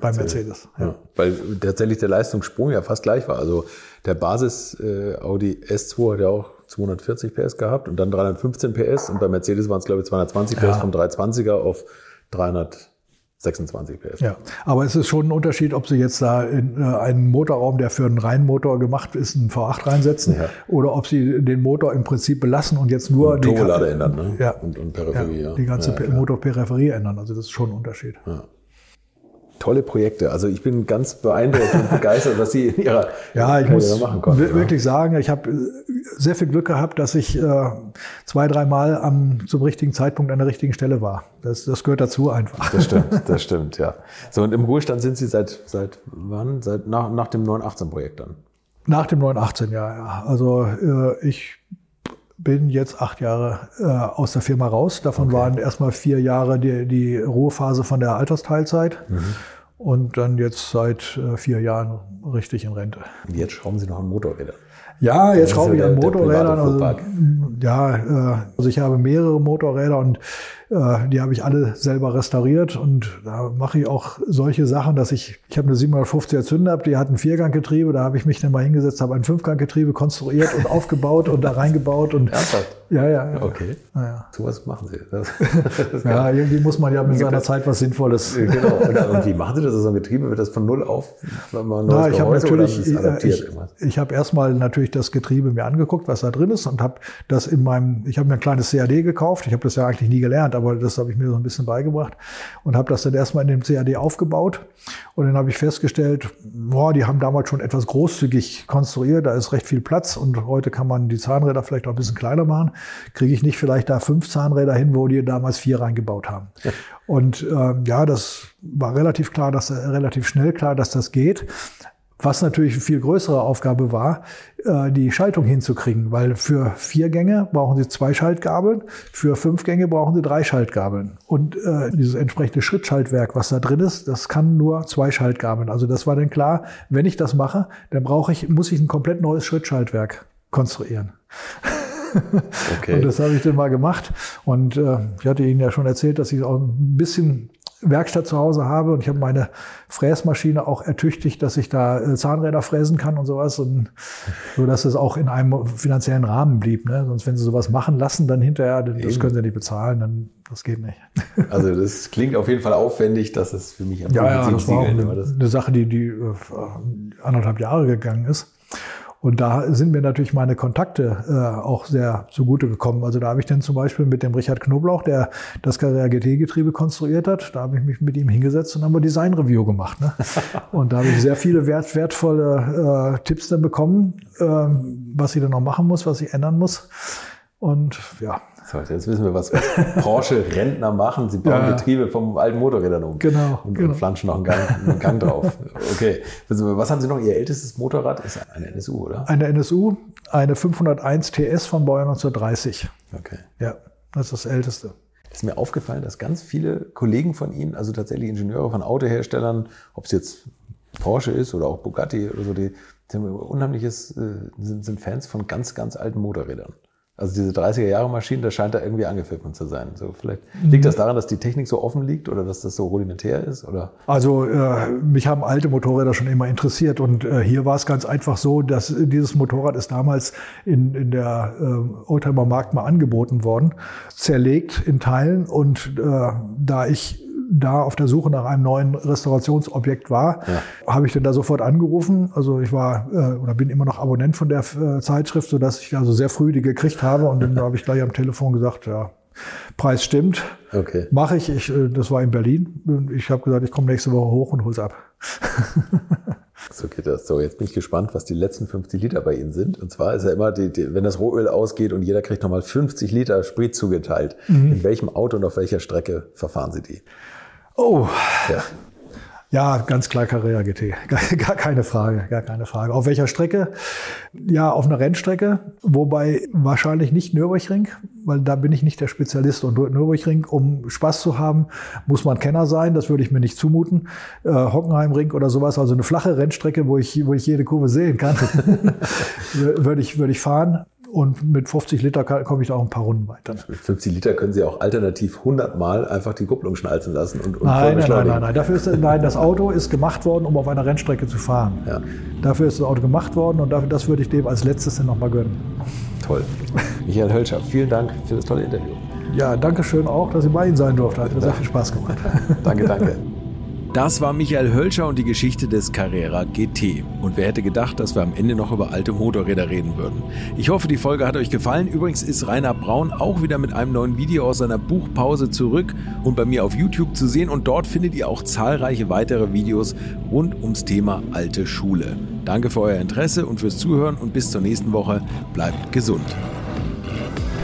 beim Mercedes. Ja. Ja. Weil tatsächlich der Leistungssprung ja fast gleich war. Also der Basis äh, Audi S2 hat ja auch 240 PS gehabt und dann 315 PS und bei Mercedes waren es glaube ich 220 PS Ja. vom 320er auf 326 PS. Ja, aber es ist schon ein Unterschied, ob Sie jetzt da in äh, einen Motorraum, der für einen Reihenmotor gemacht ist, einen V8 reinsetzen Ja. oder ob Sie den Motor im Prinzip belassen und jetzt nur die Turbolader ändern, ne? Ja. Und, und Ja, Peripherie, ja. die ganze ja. Motorperipherie ändern. Also das ist schon ein Unterschied. Tolle Projekte. Also ich bin ganz beeindruckt und begeistert, was Sie in Ihrer Ja, ich Karriere muss machen konnten. ne? wirklich sagen, ich habe sehr viel Glück gehabt, dass ich äh, zwei, dreimal am zum richtigen Zeitpunkt an der richtigen Stelle war. Das, das gehört dazu einfach. Das stimmt, das stimmt, ja. So, und im Ruhestand sind Sie seit, seit wann? Seit nach, nach dem 918-Projekt dann? Nach dem 918, ja, ja. Also äh, ich bin jetzt acht Jahre äh, aus der Firma raus. Davon waren erstmal vier Jahre die, die Ruhephase von der Altersteilzeit. und dann jetzt seit äh, vier Jahren richtig in Rente. Und jetzt schrauben Sie noch an Motorrädern. Ja, jetzt schraube ich an Motorrädern. Also, ja, äh, also ich habe mehrere Motorräder und die habe ich alle selber restauriert und da mache ich auch solche Sachen, dass ich, ich habe eine 750er Zünder, die hat ein Vierganggetriebe, da habe ich mich dann mal hingesetzt, habe ein Fünfganggetriebe konstruiert und aufgebaut und da reingebaut und Ernsthaft? Ja, ja, ja. Okay. Ja, ja. So was machen Sie. Das, <laughs> das ja, irgendwie muss man ja mit seiner Zeit was Sinnvolles. Genau. Und, und <laughs> wie machen Sie das? So ein Getriebe wird das von null auf, wenn man neues Na, ich habe natürlich, ich, ich habe erstmal natürlich das Getriebe mir angeguckt, was da drin ist und habe das in meinem, ich habe mir ein kleines CAD gekauft. Ich habe das ja eigentlich nie gelernt, aber das habe ich mir so ein bisschen beigebracht und habe das dann erstmal in dem CAD aufgebaut und dann habe ich festgestellt, boah, die haben damals schon etwas großzügig konstruiert, da ist recht viel Platz und heute kann man die Zahnräder vielleicht auch ein bisschen kleiner machen kriege ich nicht vielleicht da fünf Zahnräder hin, wo die damals vier reingebaut haben. Ja. Und ähm, ja, das war relativ klar, dass äh, relativ schnell klar, dass das geht. Was natürlich eine viel größere Aufgabe war, äh, die Schaltung hinzukriegen, weil für vier Gänge brauchen Sie zwei Schaltgabeln, für fünf Gänge brauchen Sie drei Schaltgabeln. Und äh, dieses entsprechende Schrittschaltwerk, was da drin ist, das kann nur zwei Schaltgabeln. Also das war dann klar, wenn ich das mache, dann brauche ich, muss ich ein komplett neues Schrittschaltwerk konstruieren. <laughs> Okay. Und das habe ich dann mal gemacht. Und äh, ich hatte Ihnen ja schon erzählt, dass ich auch ein bisschen Werkstatt zu Hause habe und ich habe meine Fräsmaschine auch ertüchtigt, dass ich da äh, Zahnräder fräsen kann und sowas und so, dass es auch in einem finanziellen Rahmen blieb. Ne? Sonst, wenn Sie sowas machen lassen, dann hinterher, das können Sie nicht bezahlen, dann das geht nicht. <laughs> Also das klingt auf jeden Fall aufwendig, dass es für mich am Ja, ja, das war auch eine, eine Sache, die, die äh, anderthalb Jahre gegangen ist. Und da sind mir natürlich meine Kontakte äh, auch sehr zugute gekommen. Also da habe ich dann zum Beispiel mit dem Richard Knoblauch, der das Carrera GT-Getriebe konstruiert hat, da habe ich mich mit ihm hingesetzt und haben wir Design-Review gemacht. Ne? <laughs> Und da habe ich sehr viele wert, wertvolle äh, Tipps dann bekommen, äh, was ich dann noch machen muss, was ich ändern muss. Und ja, so, jetzt wissen wir, was Porsche-Rentner <laughs> machen. Sie bauen ja, Getriebe vom alten Motorrädern um. Genau. Und, genau. und flanschen noch einen Gang, einen Gang drauf. Okay. Was haben Sie noch? Ihr ältestes Motorrad ist eine NSU, oder? Eine NSU, eine 501 TS von Baujahr 1930. Okay. Ja, das ist das älteste. Es ist mir aufgefallen, dass ganz viele Kollegen von Ihnen, also tatsächlich Ingenieure von Autoherstellern, ob es jetzt Porsche ist oder auch Bugatti oder so, die, die unheimliches, äh, sind, sind Fans von ganz, ganz alten Motorrädern. Also diese 30er Jahre Maschinen, das scheint da irgendwie angepfiffen zu sein. So vielleicht liegt das daran, dass die Technik so offen liegt oder dass das so rudimentär ist oder? Also äh, mich haben alte Motorräder schon immer interessiert und äh, hier war es ganz einfach so, dass dieses Motorrad ist damals in, in der äh, Oldtimer Markt mal angeboten worden, zerlegt in Teilen und äh, da ich da auf der Suche nach einem neuen Restaurationsobjekt war, ja. habe ich dann da sofort angerufen. Also ich war äh, oder bin immer noch Abonnent von der äh, Zeitschrift, so dass ich also sehr früh die gekriegt habe und dann <laughs> habe ich gleich am Telefon gesagt, ja, Preis stimmt, okay. mache ich. ich. Äh, das war in Berlin. Ich habe gesagt, ich komme nächste Woche hoch und hol's ab. <laughs> So geht das. So, jetzt bin ich gespannt, was die letzten 50 Liter bei Ihnen sind. Und zwar ist ja immer, die, die, wenn das Rohöl ausgeht und jeder kriegt nochmal 50 Liter Sprit zugeteilt. Mhm. In welchem Auto und auf welcher Strecke verfahren Sie die? Oh. Ja. Ja, ganz klar Carrera GT. <laughs> Gar keine Frage, gar keine Frage. Auf welcher Strecke? Ja, auf einer Rennstrecke, wobei wahrscheinlich nicht Nürburgring, weil da bin ich nicht der Spezialist. Und Nürburgring, um Spaß zu haben, muss man Kenner sein. Das würde ich mir nicht zumuten. Äh, Hockenheimring oder sowas, also eine flache Rennstrecke, wo ich, wo ich jede Kurve sehen kann, <laughs> würde ich, würde ich fahren. Und mit 50 Liter komme ich da auch ein paar Runden weiter. Mit 50 Liter können Sie auch alternativ 100 Mal einfach die Kupplung schnalzen lassen und, und nein, nein, nein, nein, nein. Dafür ist, nein, das Auto ist gemacht worden, um auf einer Rennstrecke zu fahren. Ja. Dafür ist das Auto gemacht worden und dafür, das würde ich dem als letztes dann nochmal gönnen. Toll. Michael Hölscher, vielen Dank für das tolle Interview. Ja, danke schön auch, dass ich bei Ihnen sein durfte. Hat mir sehr viel Spaß gemacht. danke, danke. Das war Michael Hölscher und die Geschichte des Carrera GT. Und wer hätte gedacht, dass wir am Ende noch über alte Motorräder reden würden. Ich hoffe, die Folge hat euch gefallen. Übrigens ist Rainer Braun auch wieder mit einem neuen Video aus seiner Buchpause zurück und bei mir auf YouTube zu sehen. Und dort findet ihr auch zahlreiche weitere Videos rund ums Thema alte Schule. Danke für euer Interesse und fürs Zuhören und bis zur nächsten Woche. Bleibt gesund.